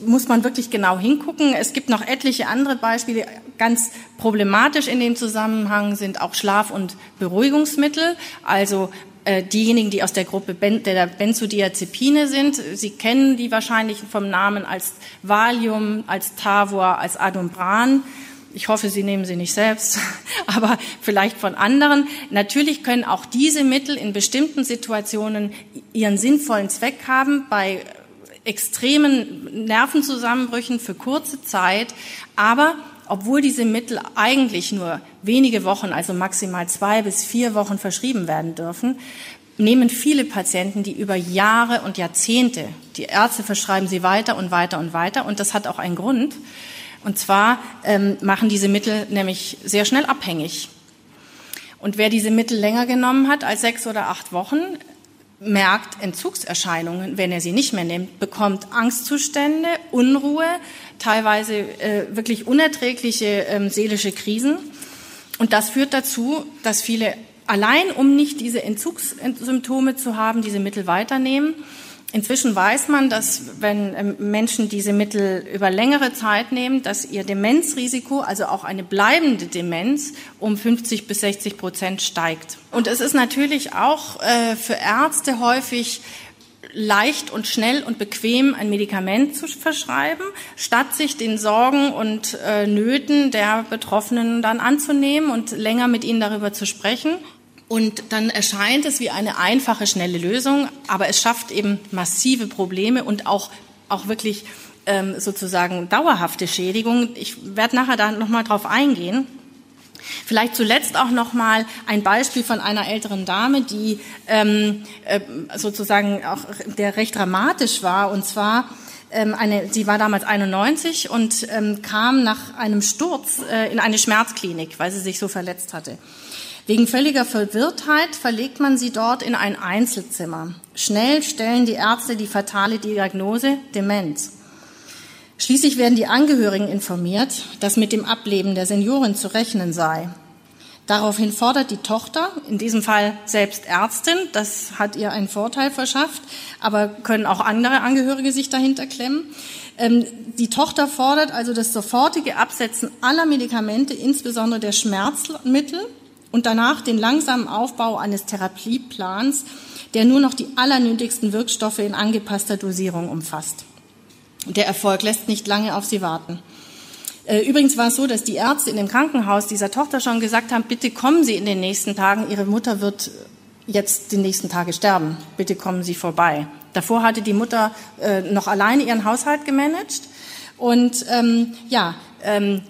muss man wirklich genau hingucken. Es gibt noch etliche andere Beispiele. Ganz problematisch in dem Zusammenhang sind auch Schlaf- und Beruhigungsmittel. Also äh, diejenigen, die aus der Gruppe ben, der Benzodiazepine sind, Sie kennen die wahrscheinlich vom Namen als Valium, als Tavor, als Adumbran ich hoffe, Sie nehmen sie nicht selbst, aber vielleicht von anderen. Natürlich können auch diese Mittel in bestimmten Situationen ihren sinnvollen Zweck haben, bei extremen Nervenzusammenbrüchen für kurze Zeit. Aber obwohl diese Mittel eigentlich nur wenige Wochen, also maximal zwei bis vier Wochen verschrieben werden dürfen, nehmen viele Patienten die über Jahre und Jahrzehnte. Die Ärzte verschreiben sie weiter und weiter und weiter. Und das hat auch einen Grund. Und zwar ähm, machen diese Mittel nämlich sehr schnell abhängig. Und wer diese Mittel länger genommen hat als sechs oder acht Wochen, merkt Entzugserscheinungen, wenn er sie nicht mehr nimmt, bekommt Angstzustände, Unruhe, teilweise äh, wirklich unerträgliche ähm, seelische Krisen. Und das führt dazu, dass viele allein, um nicht diese Entzugssymptome zu haben, diese Mittel weiternehmen Inzwischen weiß man, dass wenn ähm, Menschen diese Mittel über längere Zeit nehmen, dass ihr Demenzrisiko, also auch eine bleibende Demenz, um 50 bis 60 Prozent steigt. Und es ist natürlich auch äh, für Ärzte häufig leicht und schnell und bequem ein Medikament zu verschreiben, statt sich den Sorgen und äh, Nöten der Betroffenen dann anzunehmen und länger mit ihnen darüber zu sprechen. Und dann erscheint es wie eine einfache, schnelle Lösung, aber es schafft eben massive Probleme und auch, auch wirklich ähm, sozusagen dauerhafte Schädigungen. Ich werde nachher da nochmal drauf eingehen. Vielleicht zuletzt auch noch mal ein Beispiel von einer älteren Dame, die ähm, äh, sozusagen auch der recht dramatisch war. Und zwar ähm, eine, sie war damals 91 und ähm, kam nach einem Sturz äh, in eine Schmerzklinik, weil sie sich so verletzt hatte. Wegen völliger Verwirrtheit verlegt man sie dort in ein Einzelzimmer. Schnell stellen die Ärzte die fatale Diagnose Demenz. Schließlich werden die Angehörigen informiert, dass mit dem Ableben der Seniorin zu rechnen sei. Daraufhin fordert die Tochter, in diesem Fall selbst Ärztin, das hat ihr einen Vorteil verschafft, aber können auch andere Angehörige sich dahinter klemmen. Ähm, die Tochter fordert also das sofortige Absetzen aller Medikamente, insbesondere der Schmerzmittel, und danach den langsamen Aufbau eines Therapieplans, der nur noch die allernötigsten Wirkstoffe in angepasster Dosierung umfasst. Der Erfolg lässt nicht lange auf sie warten. Äh, übrigens war es so, dass die Ärzte in dem Krankenhaus dieser Tochter schon gesagt haben, bitte kommen Sie in den nächsten Tagen, Ihre Mutter wird jetzt die nächsten Tage sterben, bitte kommen Sie vorbei. Davor hatte die Mutter äh, noch alleine ihren Haushalt gemanagt und ähm, ja, ähm,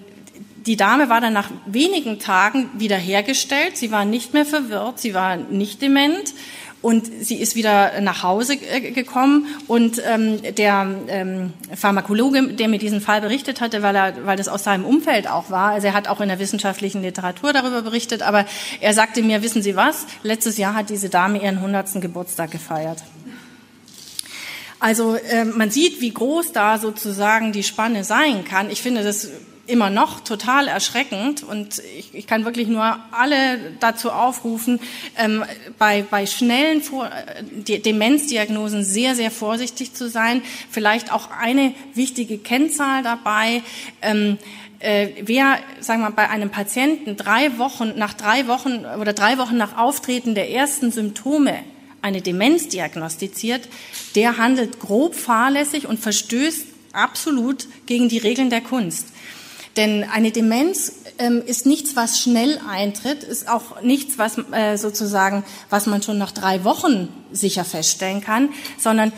die Dame war dann nach wenigen Tagen wiederhergestellt. Sie war nicht mehr verwirrt, sie war nicht dement und sie ist wieder nach Hause äh, gekommen und ähm, der ähm, Pharmakologe, der mir diesen Fall berichtet hatte, weil, er, weil das aus seinem Umfeld auch war, also er hat auch in der wissenschaftlichen Literatur darüber berichtet, aber er sagte mir, wissen Sie was, letztes Jahr hat diese Dame ihren 100. Geburtstag gefeiert. Also äh, man sieht, wie groß da sozusagen die Spanne sein kann. Ich finde das immer noch total erschreckend und ich, ich kann wirklich nur alle dazu aufrufen, ähm, bei, bei schnellen Vor Demenzdiagnosen sehr, sehr vorsichtig zu sein. Vielleicht auch eine wichtige Kennzahl dabei. Ähm, äh, wer, sagen wir mal, bei einem Patienten drei Wochen, nach drei Wochen oder drei Wochen nach Auftreten der ersten Symptome eine Demenz diagnostiziert, der handelt grob fahrlässig und verstößt absolut gegen die Regeln der Kunst. Denn eine Demenz ähm, ist nichts, was schnell eintritt, ist auch nichts, was äh, sozusagen, was man schon nach drei Wochen sicher feststellen kann, sondern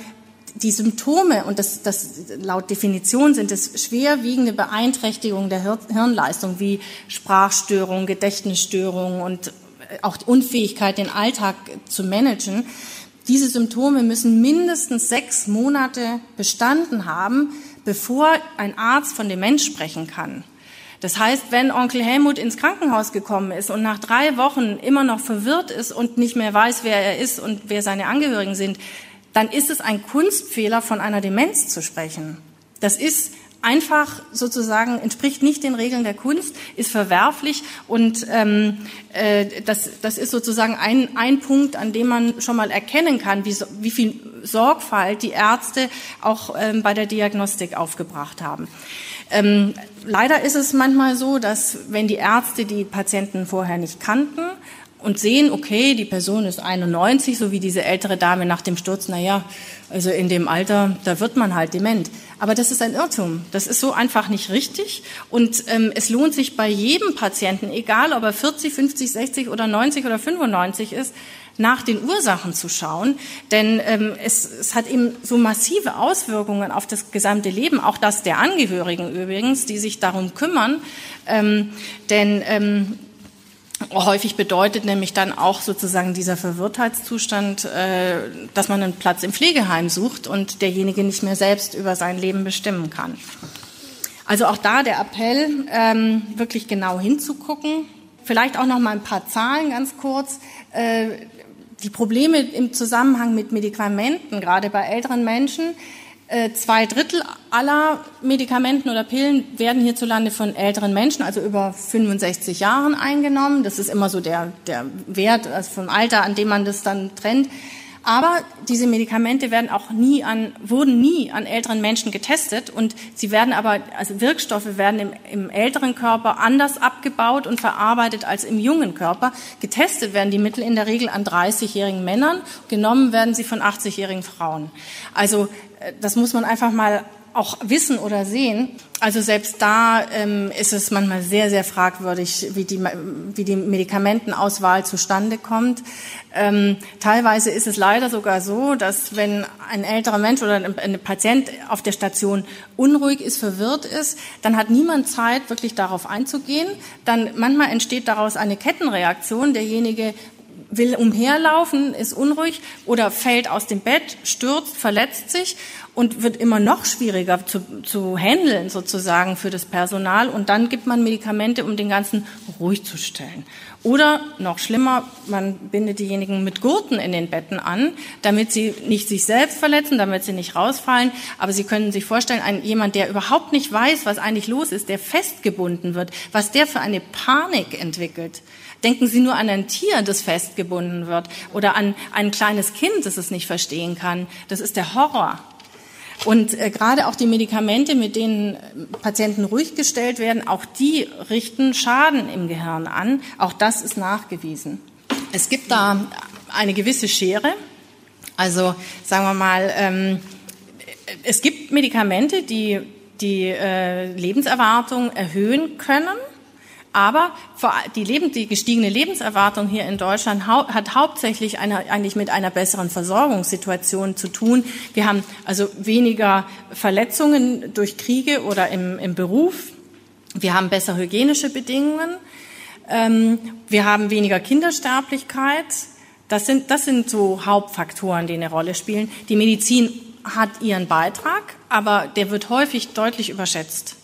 die Symptome, und das, das laut Definition sind es schwerwiegende Beeinträchtigungen der Hir Hirnleistung wie Sprachstörungen, Gedächtnisstörungen und äh, auch die Unfähigkeit, den Alltag zu managen. Diese Symptome müssen mindestens sechs Monate bestanden haben, bevor ein Arzt von Demenz sprechen kann. Das heißt, wenn Onkel Helmut ins Krankenhaus gekommen ist und nach drei Wochen immer noch verwirrt ist und nicht mehr weiß, wer er ist und wer seine Angehörigen sind, dann ist es ein Kunstfehler, von einer Demenz zu sprechen. Das ist einfach sozusagen entspricht nicht den Regeln der Kunst, ist verwerflich und ähm, äh, das, das ist sozusagen ein, ein Punkt, an dem man schon mal erkennen kann, wie, wie viel Sorgfalt die Ärzte auch ähm, bei der Diagnostik aufgebracht haben. Ähm, leider ist es manchmal so, dass wenn die Ärzte die Patienten vorher nicht kannten, und sehen, okay, die Person ist 91, so wie diese ältere Dame nach dem Sturz, na ja, also in dem Alter, da wird man halt dement. Aber das ist ein Irrtum. Das ist so einfach nicht richtig. Und ähm, es lohnt sich bei jedem Patienten, egal ob er 40, 50, 60 oder 90 oder 95 ist, nach den Ursachen zu schauen, denn ähm, es, es hat eben so massive Auswirkungen auf das gesamte Leben, auch das der Angehörigen übrigens, die sich darum kümmern, ähm, denn ähm, Häufig bedeutet nämlich dann auch sozusagen dieser Verwirrtheitszustand, äh, dass man einen Platz im Pflegeheim sucht und derjenige nicht mehr selbst über sein Leben bestimmen kann. Also auch da der Appell, ähm, wirklich genau hinzugucken. Vielleicht auch noch mal ein paar Zahlen ganz kurz. Äh, die Probleme im Zusammenhang mit Medikamenten, gerade bei älteren Menschen, zwei Drittel aller Medikamenten oder Pillen werden hierzulande von älteren Menschen, also über 65 Jahren eingenommen. Das ist immer so der, der Wert also vom Alter, an dem man das dann trennt. Aber diese Medikamente werden auch nie an, wurden nie an älteren Menschen getestet und sie werden aber, also Wirkstoffe werden im, im älteren Körper anders abgebaut und verarbeitet als im jungen Körper. Getestet werden die Mittel in der Regel an 30-jährigen Männern, genommen werden sie von 80-jährigen Frauen. Also äh, das muss man einfach mal auch wissen oder sehen. Also selbst da ähm, ist es manchmal sehr, sehr fragwürdig, wie die, wie die Medikamentenauswahl zustande kommt. Ähm, teilweise ist es leider sogar so, dass wenn ein älterer Mensch oder ein, ein Patient auf der Station unruhig ist, verwirrt ist, dann hat niemand Zeit, wirklich darauf einzugehen. Dann manchmal entsteht daraus eine Kettenreaktion. Derjenige will umherlaufen, ist unruhig oder fällt aus dem Bett, stürzt, verletzt sich und wird immer noch schwieriger zu, zu handeln sozusagen für das Personal. Und dann gibt man Medikamente, um den ganzen ruhig zu stellen. Oder noch schlimmer, man bindet diejenigen mit Gurten in den Betten an, damit sie nicht sich selbst verletzen, damit sie nicht rausfallen. Aber Sie können sich vorstellen, ein, jemand, der überhaupt nicht weiß, was eigentlich los ist, der festgebunden wird, was der für eine Panik entwickelt. Denken Sie nur an ein Tier, das festgebunden wird, oder an ein kleines Kind, das es nicht verstehen kann. Das ist der Horror. Und äh, gerade auch die Medikamente, mit denen Patienten ruhig gestellt werden, auch die richten Schaden im Gehirn an. Auch das ist nachgewiesen. Es gibt da eine gewisse Schere. Also sagen wir mal, ähm, es gibt Medikamente, die die äh, Lebenserwartung erhöhen können. Aber die, Leben, die gestiegene Lebenserwartung hier in Deutschland hat hauptsächlich eine, eigentlich mit einer besseren Versorgungssituation zu tun. Wir haben also weniger Verletzungen durch Kriege oder im, im Beruf. Wir haben bessere hygienische Bedingungen. Ähm, wir haben weniger Kindersterblichkeit. Das sind, das sind so Hauptfaktoren, die eine Rolle spielen. Die Medizin hat ihren Beitrag, aber der wird häufig deutlich überschätzt.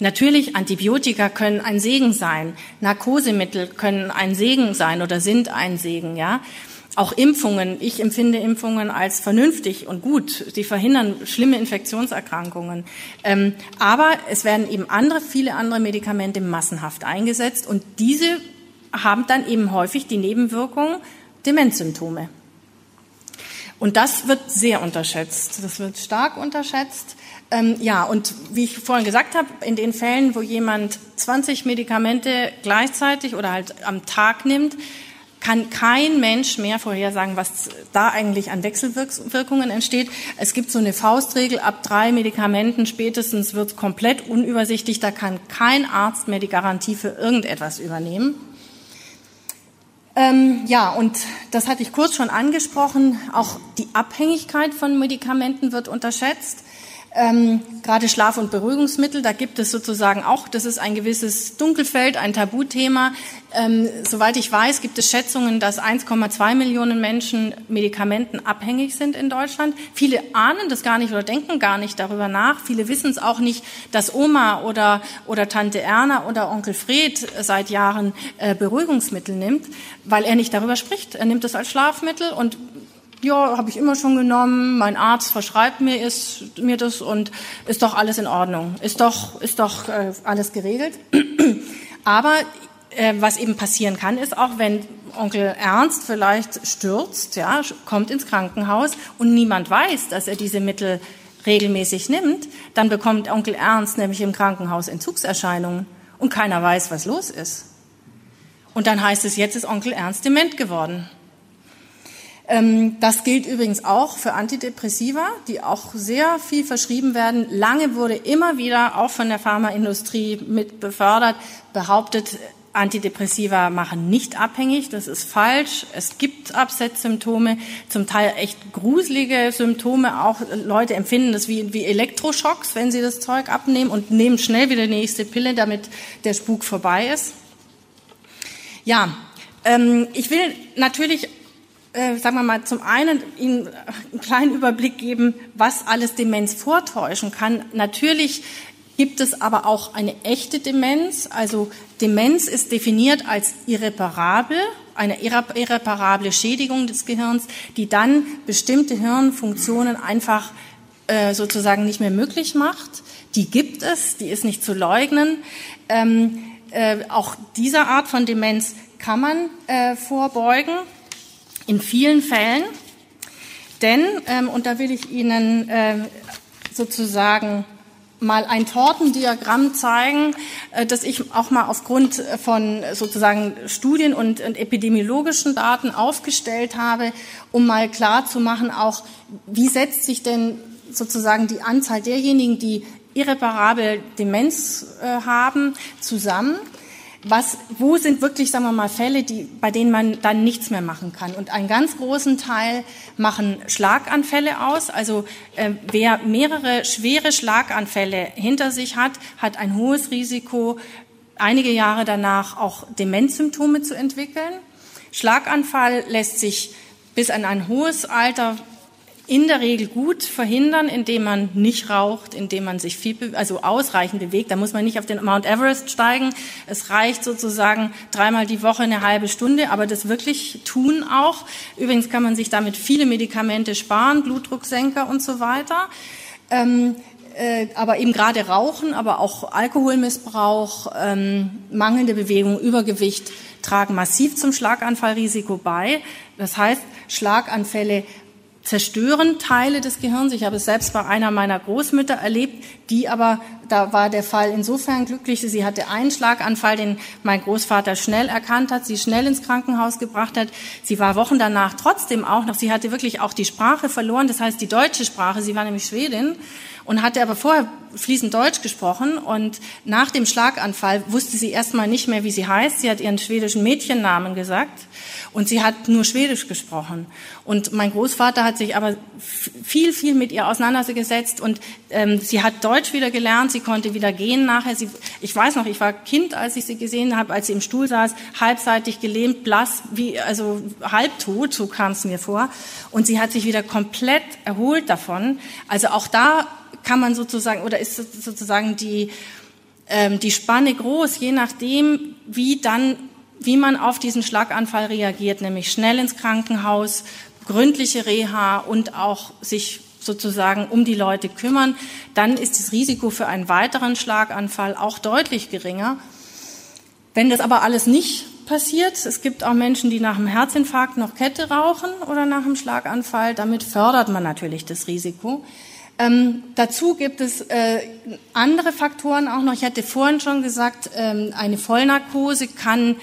Natürlich, Antibiotika können ein Segen sein. Narkosemittel können ein Segen sein oder sind ein Segen, ja. Auch Impfungen. Ich empfinde Impfungen als vernünftig und gut. Sie verhindern schlimme Infektionserkrankungen. Ähm, aber es werden eben andere, viele andere Medikamente massenhaft eingesetzt und diese haben dann eben häufig die Nebenwirkung Demenzsymptome. Und das wird sehr unterschätzt. Das wird stark unterschätzt. Ähm, ja, und wie ich vorhin gesagt habe, in den Fällen, wo jemand 20 Medikamente gleichzeitig oder halt am Tag nimmt, kann kein Mensch mehr vorhersagen, was da eigentlich an Wechselwirkungen entsteht. Es gibt so eine Faustregel, ab drei Medikamenten spätestens wird es komplett unübersichtlich. Da kann kein Arzt mehr die Garantie für irgendetwas übernehmen. Ähm, ja, und das hatte ich kurz schon angesprochen. Auch die Abhängigkeit von Medikamenten wird unterschätzt. Ähm, gerade Schlaf- und Beruhigungsmittel, da gibt es sozusagen auch, das ist ein gewisses Dunkelfeld, ein Tabuthema. Ähm, soweit ich weiß, gibt es Schätzungen, dass 1,2 Millionen Menschen medikamentenabhängig sind in Deutschland. Viele ahnen das gar nicht oder denken gar nicht darüber nach. Viele wissen es auch nicht, dass Oma oder, oder Tante Erna oder Onkel Fred seit Jahren äh, Beruhigungsmittel nimmt, weil er nicht darüber spricht. Er nimmt es als Schlafmittel und ja, habe ich immer schon genommen, mein Arzt verschreibt mir, ist, mir das und ist doch alles in Ordnung, ist doch, ist doch äh, alles geregelt. Aber äh, was eben passieren kann, ist auch, wenn Onkel Ernst vielleicht stürzt, ja, kommt ins Krankenhaus und niemand weiß, dass er diese Mittel regelmäßig nimmt, dann bekommt Onkel Ernst nämlich im Krankenhaus Entzugserscheinungen und keiner weiß, was los ist. Und dann heißt es, jetzt ist Onkel Ernst dement geworden. Ähm, das gilt übrigens auch für Antidepressiva, die auch sehr viel verschrieben werden. Lange wurde immer wieder, auch von der Pharmaindustrie mit befördert, behauptet, Antidepressiva machen nicht abhängig. Das ist falsch. Es gibt Absetzsymptome, zum Teil echt gruselige Symptome. Auch Leute empfinden das wie, wie Elektroschocks, wenn sie das Zeug abnehmen und nehmen schnell wieder die nächste Pille, damit der Spuk vorbei ist. Ja, ähm, ich will natürlich äh, sagen wir mal, zum einen Ihnen einen kleinen Überblick geben, was alles Demenz vortäuschen kann. Natürlich gibt es aber auch eine echte Demenz. Also Demenz ist definiert als irreparabel, eine irreparable Schädigung des Gehirns, die dann bestimmte Hirnfunktionen einfach äh, sozusagen nicht mehr möglich macht. Die gibt es, die ist nicht zu leugnen. Ähm, äh, auch dieser Art von Demenz kann man äh, vorbeugen in vielen Fällen. Denn, ähm, und da will ich Ihnen äh, sozusagen mal ein Tortendiagramm zeigen, äh, das ich auch mal aufgrund von sozusagen Studien und, und, epidemiologischen Daten aufgestellt habe, um mal klar zu machen, auch wie setzt sich denn sozusagen die Anzahl derjenigen, die irreparabel Demenz äh, haben, zusammen was, wo sind wirklich, sagen wir mal, Fälle, die, bei denen man dann nichts mehr machen kann. Und einen ganz großen Teil machen Schlaganfälle aus. Also äh, wer mehrere schwere Schlaganfälle hinter sich hat, hat ein hohes Risiko, einige Jahre danach auch Demenzsymptome zu entwickeln. Schlaganfall lässt sich bis an ein hohes Alter in der Regel gut verhindern, indem man nicht raucht, indem man sich viel, also ausreichend bewegt. Da muss man nicht auf den Mount Everest steigen. Es reicht sozusagen dreimal die Woche eine halbe Stunde, aber das wirklich tun auch. Übrigens kann man sich damit viele Medikamente sparen, Blutdrucksenker und so weiter. Ähm, äh, aber eben gerade Rauchen, aber auch Alkoholmissbrauch, ähm, mangelnde Bewegung, Übergewicht tragen massiv zum Schlaganfallrisiko bei. Das heißt, Schlaganfälle zerstören Teile des Gehirns. Ich habe es selbst bei einer meiner Großmütter erlebt, die aber, da war der Fall insofern glücklich, sie hatte einen Schlaganfall, den mein Großvater schnell erkannt hat, sie schnell ins Krankenhaus gebracht hat. Sie war Wochen danach trotzdem auch noch, sie hatte wirklich auch die Sprache verloren, das heißt die deutsche Sprache, sie war nämlich Schwedin und hatte aber vorher fließend Deutsch gesprochen und nach dem Schlaganfall wusste sie erstmal nicht mehr, wie sie heißt. Sie hat ihren schwedischen Mädchennamen gesagt und sie hat nur Schwedisch gesprochen. Und mein Großvater hat sich aber viel, viel mit ihr auseinandergesetzt und ähm, sie hat Deutsch wieder gelernt, sie konnte wieder gehen nachher. Sie, ich weiß noch, ich war Kind, als ich sie gesehen habe, als sie im Stuhl saß, halbseitig gelähmt, blass, wie, also halbtot, so kam es mir vor. Und sie hat sich wieder komplett erholt davon. Also auch da kann man sozusagen, oder ist sozusagen die, ähm, die Spanne groß, je nachdem, wie dann, wie man auf diesen Schlaganfall reagiert, nämlich schnell ins Krankenhaus, gründliche Reha und auch sich sozusagen um die Leute kümmern, dann ist das Risiko für einen weiteren Schlaganfall auch deutlich geringer. Wenn das aber alles nicht passiert, es gibt auch Menschen, die nach einem Herzinfarkt noch Kette rauchen oder nach einem Schlaganfall, damit fördert man natürlich das Risiko. Ähm, dazu gibt es äh, andere Faktoren auch noch. Ich hatte vorhin schon gesagt, ähm, eine Vollnarkose kann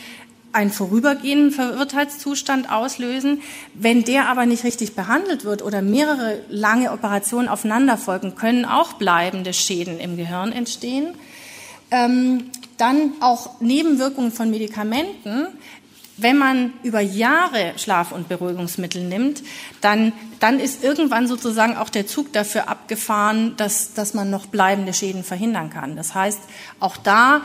einen vorübergehenden Verwirrtheitszustand auslösen. Wenn der aber nicht richtig behandelt wird oder mehrere lange Operationen aufeinander folgen, können auch bleibende Schäden im Gehirn entstehen. Ähm, dann auch Nebenwirkungen von Medikamenten wenn man über Jahre Schlaf- und Beruhigungsmittel nimmt, dann, dann ist irgendwann sozusagen auch der Zug dafür abgefahren, dass, dass man noch bleibende Schäden verhindern kann. Das heißt, auch da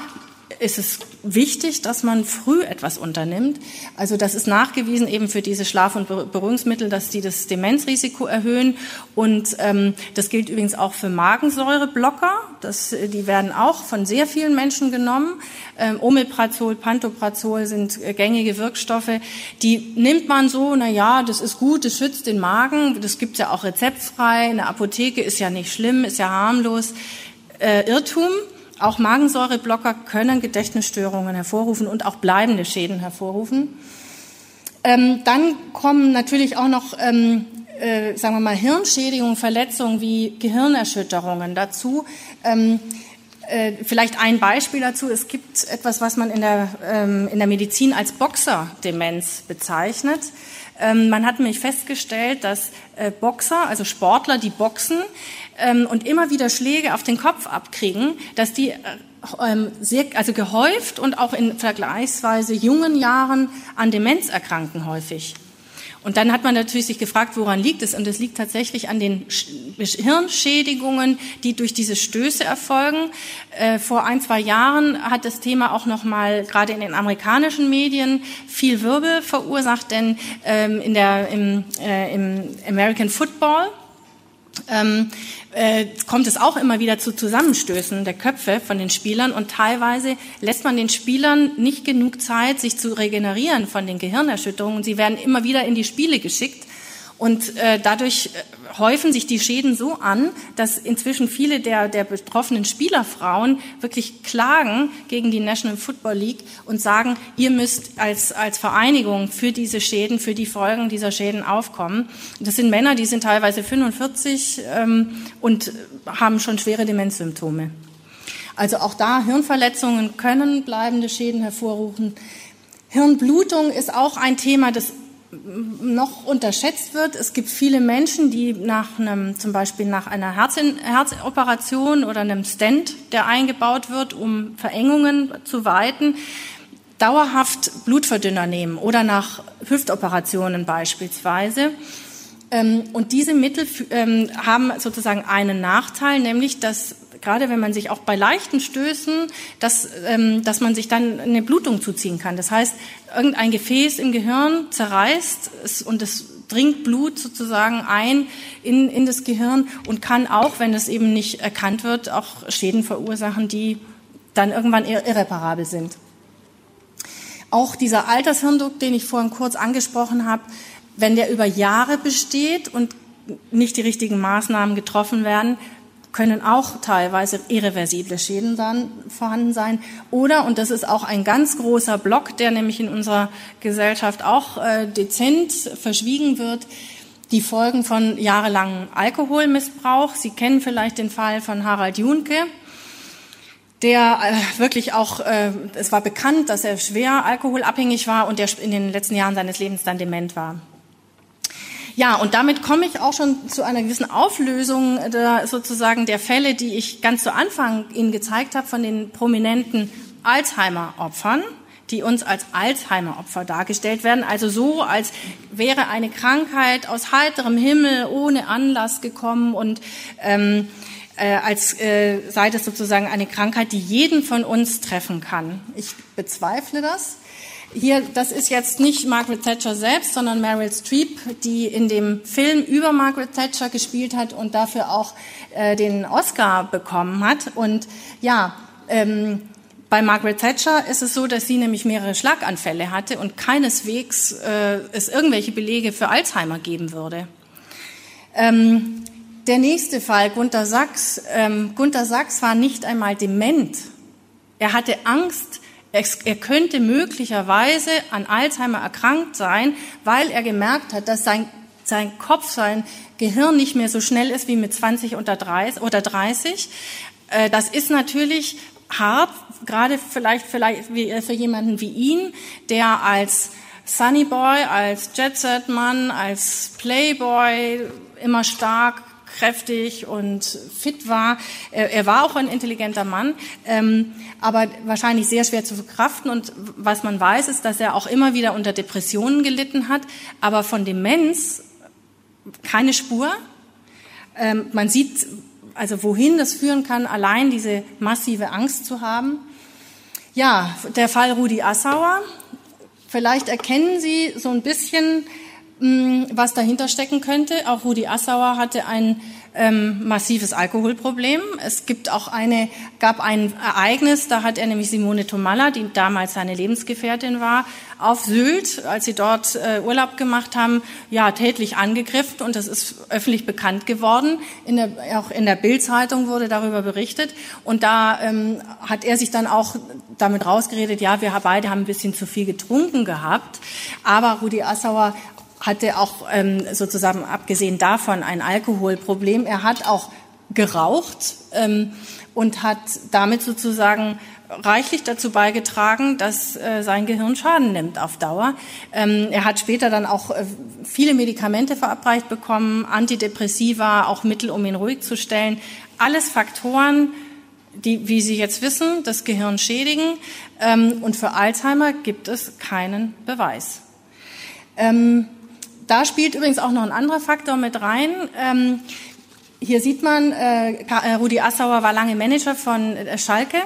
ist es wichtig, dass man früh etwas unternimmt. Also das ist nachgewiesen eben für diese Schlaf- und Beruhigungsmittel, dass die das Demenzrisiko erhöhen. Und ähm, das gilt übrigens auch für Magensäureblocker. Das, die werden auch von sehr vielen Menschen genommen. Ähm, Omeprazol, Pantoprazol sind äh, gängige Wirkstoffe. Die nimmt man so, na ja, das ist gut, das schützt den Magen. Das gibt's ja auch rezeptfrei. In der Apotheke ist ja nicht schlimm, ist ja harmlos. Äh, Irrtum. Auch Magensäureblocker können Gedächtnisstörungen hervorrufen und auch bleibende Schäden hervorrufen. Ähm, dann kommen natürlich auch noch, ähm, äh, sagen wir mal, Hirnschädigungen, Verletzungen wie Gehirnerschütterungen dazu. Ähm, äh, vielleicht ein Beispiel dazu. Es gibt etwas, was man in der, ähm, in der Medizin als Boxerdemenz bezeichnet. Ähm, man hat nämlich festgestellt, dass äh, Boxer, also Sportler, die boxen, ähm, und immer wieder Schläge auf den Kopf abkriegen, dass die äh, ähm, sehr, also gehäuft und auch in vergleichsweise jungen Jahren an Demenz erkranken häufig. Und dann hat man natürlich sich gefragt, woran liegt es? Und es liegt tatsächlich an den Hirnschädigungen, die durch diese Stöße erfolgen. Äh, vor ein, zwei Jahren hat das Thema auch noch mal gerade in den amerikanischen Medien viel Wirbel verursacht, denn ähm, in der, im, äh, im American Football ähm, äh, kommt es auch immer wieder zu Zusammenstößen der Köpfe von den Spielern und teilweise lässt man den Spielern nicht genug Zeit, sich zu regenerieren von den Gehirnerschütterungen. Sie werden immer wieder in die Spiele geschickt Und äh, dadurch äh, häufen sich die Schäden so an, dass inzwischen viele der, der betroffenen Spielerfrauen wirklich klagen gegen die National Football League und sagen, ihr müsst als, als Vereinigung für diese Schäden, für die Folgen dieser Schäden aufkommen. Das sind Männer, die sind teilweise 45 ähm, und haben schon schwere Demenzsymptome. Also auch da Hirnverletzungen können bleibende Schäden hervorrufen. Hirnblutung ist auch ein Thema, das noch unterschätzt wird. Es gibt viele Menschen, die nach einem, zum Beispiel nach einer Herzoperation oder einem Stent, der eingebaut wird, um Verengungen zu weiten, dauerhaft Blutverdünner nehmen oder nach Hüftoperationen beispielsweise. Ähm, und diese Mittel ähm, haben sozusagen einen Nachteil, nämlich dass gerade wenn man sich auch bei leichten Stößen, dass, ähm, dass man sich dann eine Blutung zuziehen kann. Das heißt, irgendein Gefäß im Gehirn zerreißt es, und es dringt Blut sozusagen ein in, in das Gehirn und kann auch, wenn es eben nicht erkannt wird, auch Schäden verursachen, die dann irgendwann irreparabel sind. Auch dieser Altershirndruck, den ich vorhin kurz angesprochen habe, wenn der über Jahre besteht und nicht die richtigen Maßnahmen getroffen werden, können auch teilweise irreversible Schäden dann vorhanden sein. Oder, und das ist auch ein ganz großer Block, der nämlich in unserer Gesellschaft auch äh, dezent verschwiegen wird, die Folgen von jahrelangem Alkoholmissbrauch. Sie kennen vielleicht den Fall von Harald Junke, der äh, wirklich auch, äh, es war bekannt, dass er schwer alkoholabhängig war und der in den letzten Jahren seines Lebens dann dement war. Ja, und damit komme ich auch schon zu einer gewissen Auflösung der, sozusagen der Fälle, die ich ganz zu Anfang Ihnen gezeigt habe von den prominenten Alzheimer-Opfern die uns als Alzheimer-Opfer dargestellt werden. Also so, als wäre eine Krankheit aus heiterem Himmel ohne Anlass gekommen und ähm, äh, als äh, sei das sozusagen eine Krankheit, die jeden von uns treffen kann. Ich bezweifle das. Hier, das ist jetzt nicht Margaret Thatcher selbst, sondern Meryl Streep, die in dem Film über Margaret Thatcher gespielt hat und dafür auch äh, den Oscar bekommen hat. Und ja, ähm, bei Margaret Thatcher ist es so, dass sie nämlich mehrere Schlaganfälle hatte und keineswegs äh, es irgendwelche Belege für Alzheimer geben würde. Ähm, der nächste Fall, Gunther Sachs. Ähm, Gunther Sachs war nicht einmal dement. Er hatte Angst, er könnte möglicherweise an Alzheimer erkrankt sein, weil er gemerkt hat, dass sein, sein Kopf, sein Gehirn nicht mehr so schnell ist wie mit 20 oder 30. Äh, das ist natürlich hart, gerade vielleicht, vielleicht für jemanden wie ihn, der als Sunny Boy, als Jet Set Mann, als Playboy immer stark kräftig und fit war. Er war auch ein intelligenter Mann, ähm, aber wahrscheinlich sehr schwer zu verkraften. Und was man weiß, ist, dass er auch immer wieder unter Depressionen gelitten hat, aber von Demenz keine Spur. Ähm, man sieht also, wohin das führen kann, allein diese massive Angst zu haben. Ja, der Fall Rudi Assauer. Vielleicht erkennen Sie so ein bisschen was dahinter stecken könnte. Auch Rudi Assauer hatte ein ähm, massives Alkoholproblem. Es gibt auch eine, gab ein Ereignis, da hat er nämlich Simone Tomalla, die damals seine Lebensgefährtin war, auf Sylt, als sie dort äh, Urlaub gemacht haben, ja, tätlich angegriffen und das ist öffentlich bekannt geworden. In der, auch in der Bildzeitung wurde darüber berichtet und da ähm, hat er sich dann auch damit rausgeredet, ja, wir beide haben ein bisschen zu viel getrunken gehabt, aber Rudi Assauer hatte auch ähm, sozusagen abgesehen davon ein Alkoholproblem. Er hat auch geraucht ähm, und hat damit sozusagen reichlich dazu beigetragen, dass äh, sein Gehirn Schaden nimmt auf Dauer. Ähm, er hat später dann auch äh, viele Medikamente verabreicht bekommen, Antidepressiva, auch Mittel, um ihn ruhig zu stellen. Alles Faktoren, die, wie Sie jetzt wissen, das Gehirn schädigen. Ähm, und für Alzheimer gibt es keinen Beweis. Ähm, da spielt übrigens auch noch ein anderer Faktor mit rein. Ähm, hier sieht man, äh, äh Rudi Assauer war lange Manager von äh, Schalke.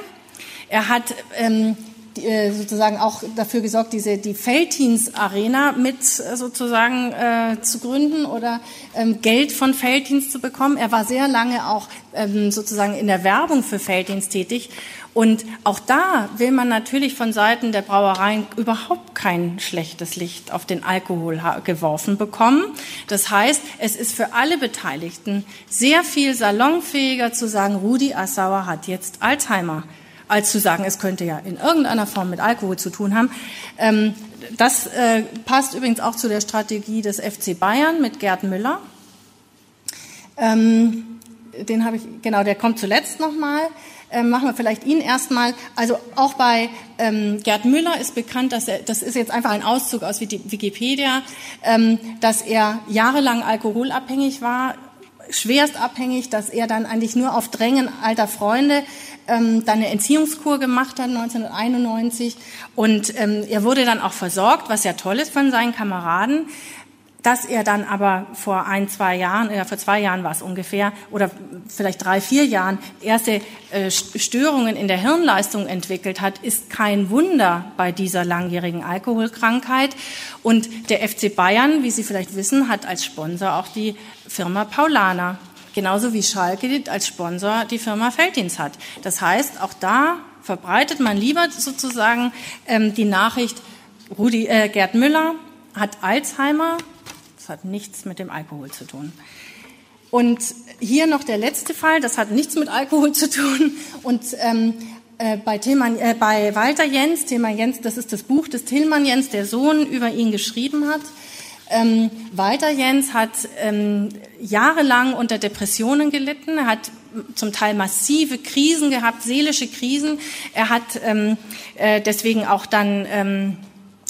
Er hat ähm, die, äh, sozusagen auch dafür gesorgt, diese die Felddienst Arena mit äh, sozusagen äh, zu gründen oder ähm, Geld von Felddienst zu bekommen. Er war sehr lange auch ähm, sozusagen in der Werbung für Felddienst tätig und auch da will man natürlich von Seiten der Brauereien überhaupt kein schlechtes Licht auf den Alkohol geworfen bekommen. Das heißt, es ist für alle Beteiligten sehr viel salonfähiger zu sagen, Rudi Assauer hat jetzt Alzheimer, als zu sagen, es könnte ja in irgendeiner Form mit Alkohol zu tun haben. Ähm, das äh, passt übrigens auch zu der Strategie des FC Bayern mit Gerd Müller. Ähm, den habe ich, genau, der kommt zuletzt nochmal. Ähm, machen wir vielleicht ihn erstmal. Also auch bei ähm, Gerd Müller ist bekannt, dass er, das ist jetzt einfach ein Auszug aus Wikipedia, ähm, dass er jahrelang alkoholabhängig war, schwerst abhängig, dass er dann eigentlich nur auf Drängen alter Freunde ähm, dann eine Entziehungskur gemacht hat 1991 und ähm, er wurde dann auch versorgt, was ja toll ist von seinen Kameraden dass er dann aber vor ein, zwei Jahren, äh, vor zwei Jahren war es ungefähr, oder vielleicht drei, vier Jahren, erste äh, Störungen in der Hirnleistung entwickelt hat, ist kein Wunder bei dieser langjährigen Alkoholkrankheit. Und der FC Bayern, wie Sie vielleicht wissen, hat als Sponsor auch die Firma Paulaner. Genauso wie Schalke als Sponsor die Firma Felddienst hat. Das heißt, auch da verbreitet man lieber sozusagen ähm, die Nachricht, Rudi, äh, Gerd Müller hat Alzheimer, das hat nichts mit dem Alkohol zu tun. Und hier noch der letzte Fall, das hat nichts mit Alkohol zu tun. Und ähm, äh, bei, Tillmann, äh, bei Walter Jens, Tillmann Jens, das ist das Buch des Tillmann Jens, der Sohn über ihn geschrieben hat. Ähm, Walter Jens hat ähm, jahrelang unter Depressionen gelitten, hat zum Teil massive Krisen gehabt, seelische Krisen. Er hat ähm, äh, deswegen auch dann ähm,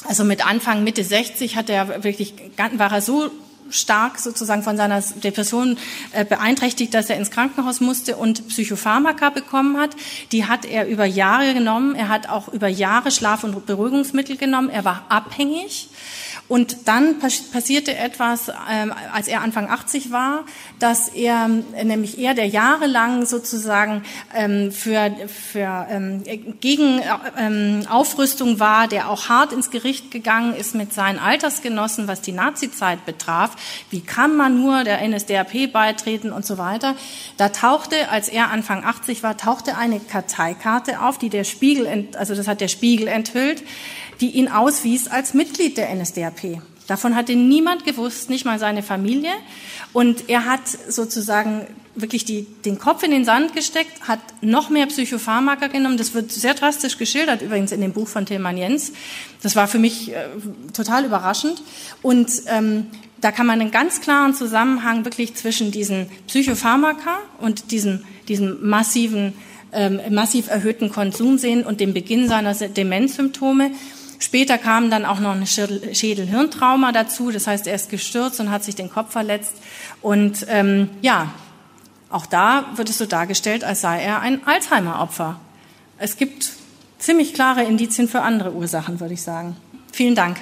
also mit Anfang, Mitte 60 hat er wirklich, war er so stark sozusagen von seiner Depression äh, beeinträchtigt, dass er ins Krankenhaus musste und Psychopharmaka bekommen hat. Die hat er über Jahre genommen. Er hat auch über Jahre Schlaf- und Beruhigungsmittel genommen. Er war abhängig. Und dann passierte etwas, ähm, als er Anfang 80 war, dass er, nämlich er, der jahrelang sozusagen ähm, für, für ähm, gegen Aufrüstung war, der auch hart ins Gericht gegangen ist mit seinen Altersgenossen, was die Nazizeit betraf. Wie kann man nur der NSDAP beitreten und so weiter? Da tauchte, als er Anfang 80 war, tauchte eine Karteikarte auf, die der Spiegel, also das hat der Spiegel enthüllt, die ihn auswies als Mitglied der NSDAP. Davon hatte niemand gewusst, nicht mal seine Familie. Und er hat sozusagen wirklich die, den Kopf in den Sand gesteckt, hat noch mehr Psychopharmaka genommen. Das wird sehr drastisch geschildert, übrigens in dem Buch von Tilman Jens. Das war für mich äh, total überraschend. Und ähm, da kann man einen ganz klaren Zusammenhang wirklich zwischen diesen Psychopharmaka und diesem, diesem massiven, ähm, massiv erhöhten Konsum sehen und dem Beginn seiner Demenzsymptome. Später kam dann auch noch ein Schädelhirntrauma dazu. Das heißt, er ist gestürzt und hat sich den Kopf verletzt. Und ähm, ja, auch da wird es so dargestellt, als sei er ein Alzheimer-Opfer. Es gibt ziemlich klare Indizien für andere Ursachen, würde ich sagen. Vielen Dank.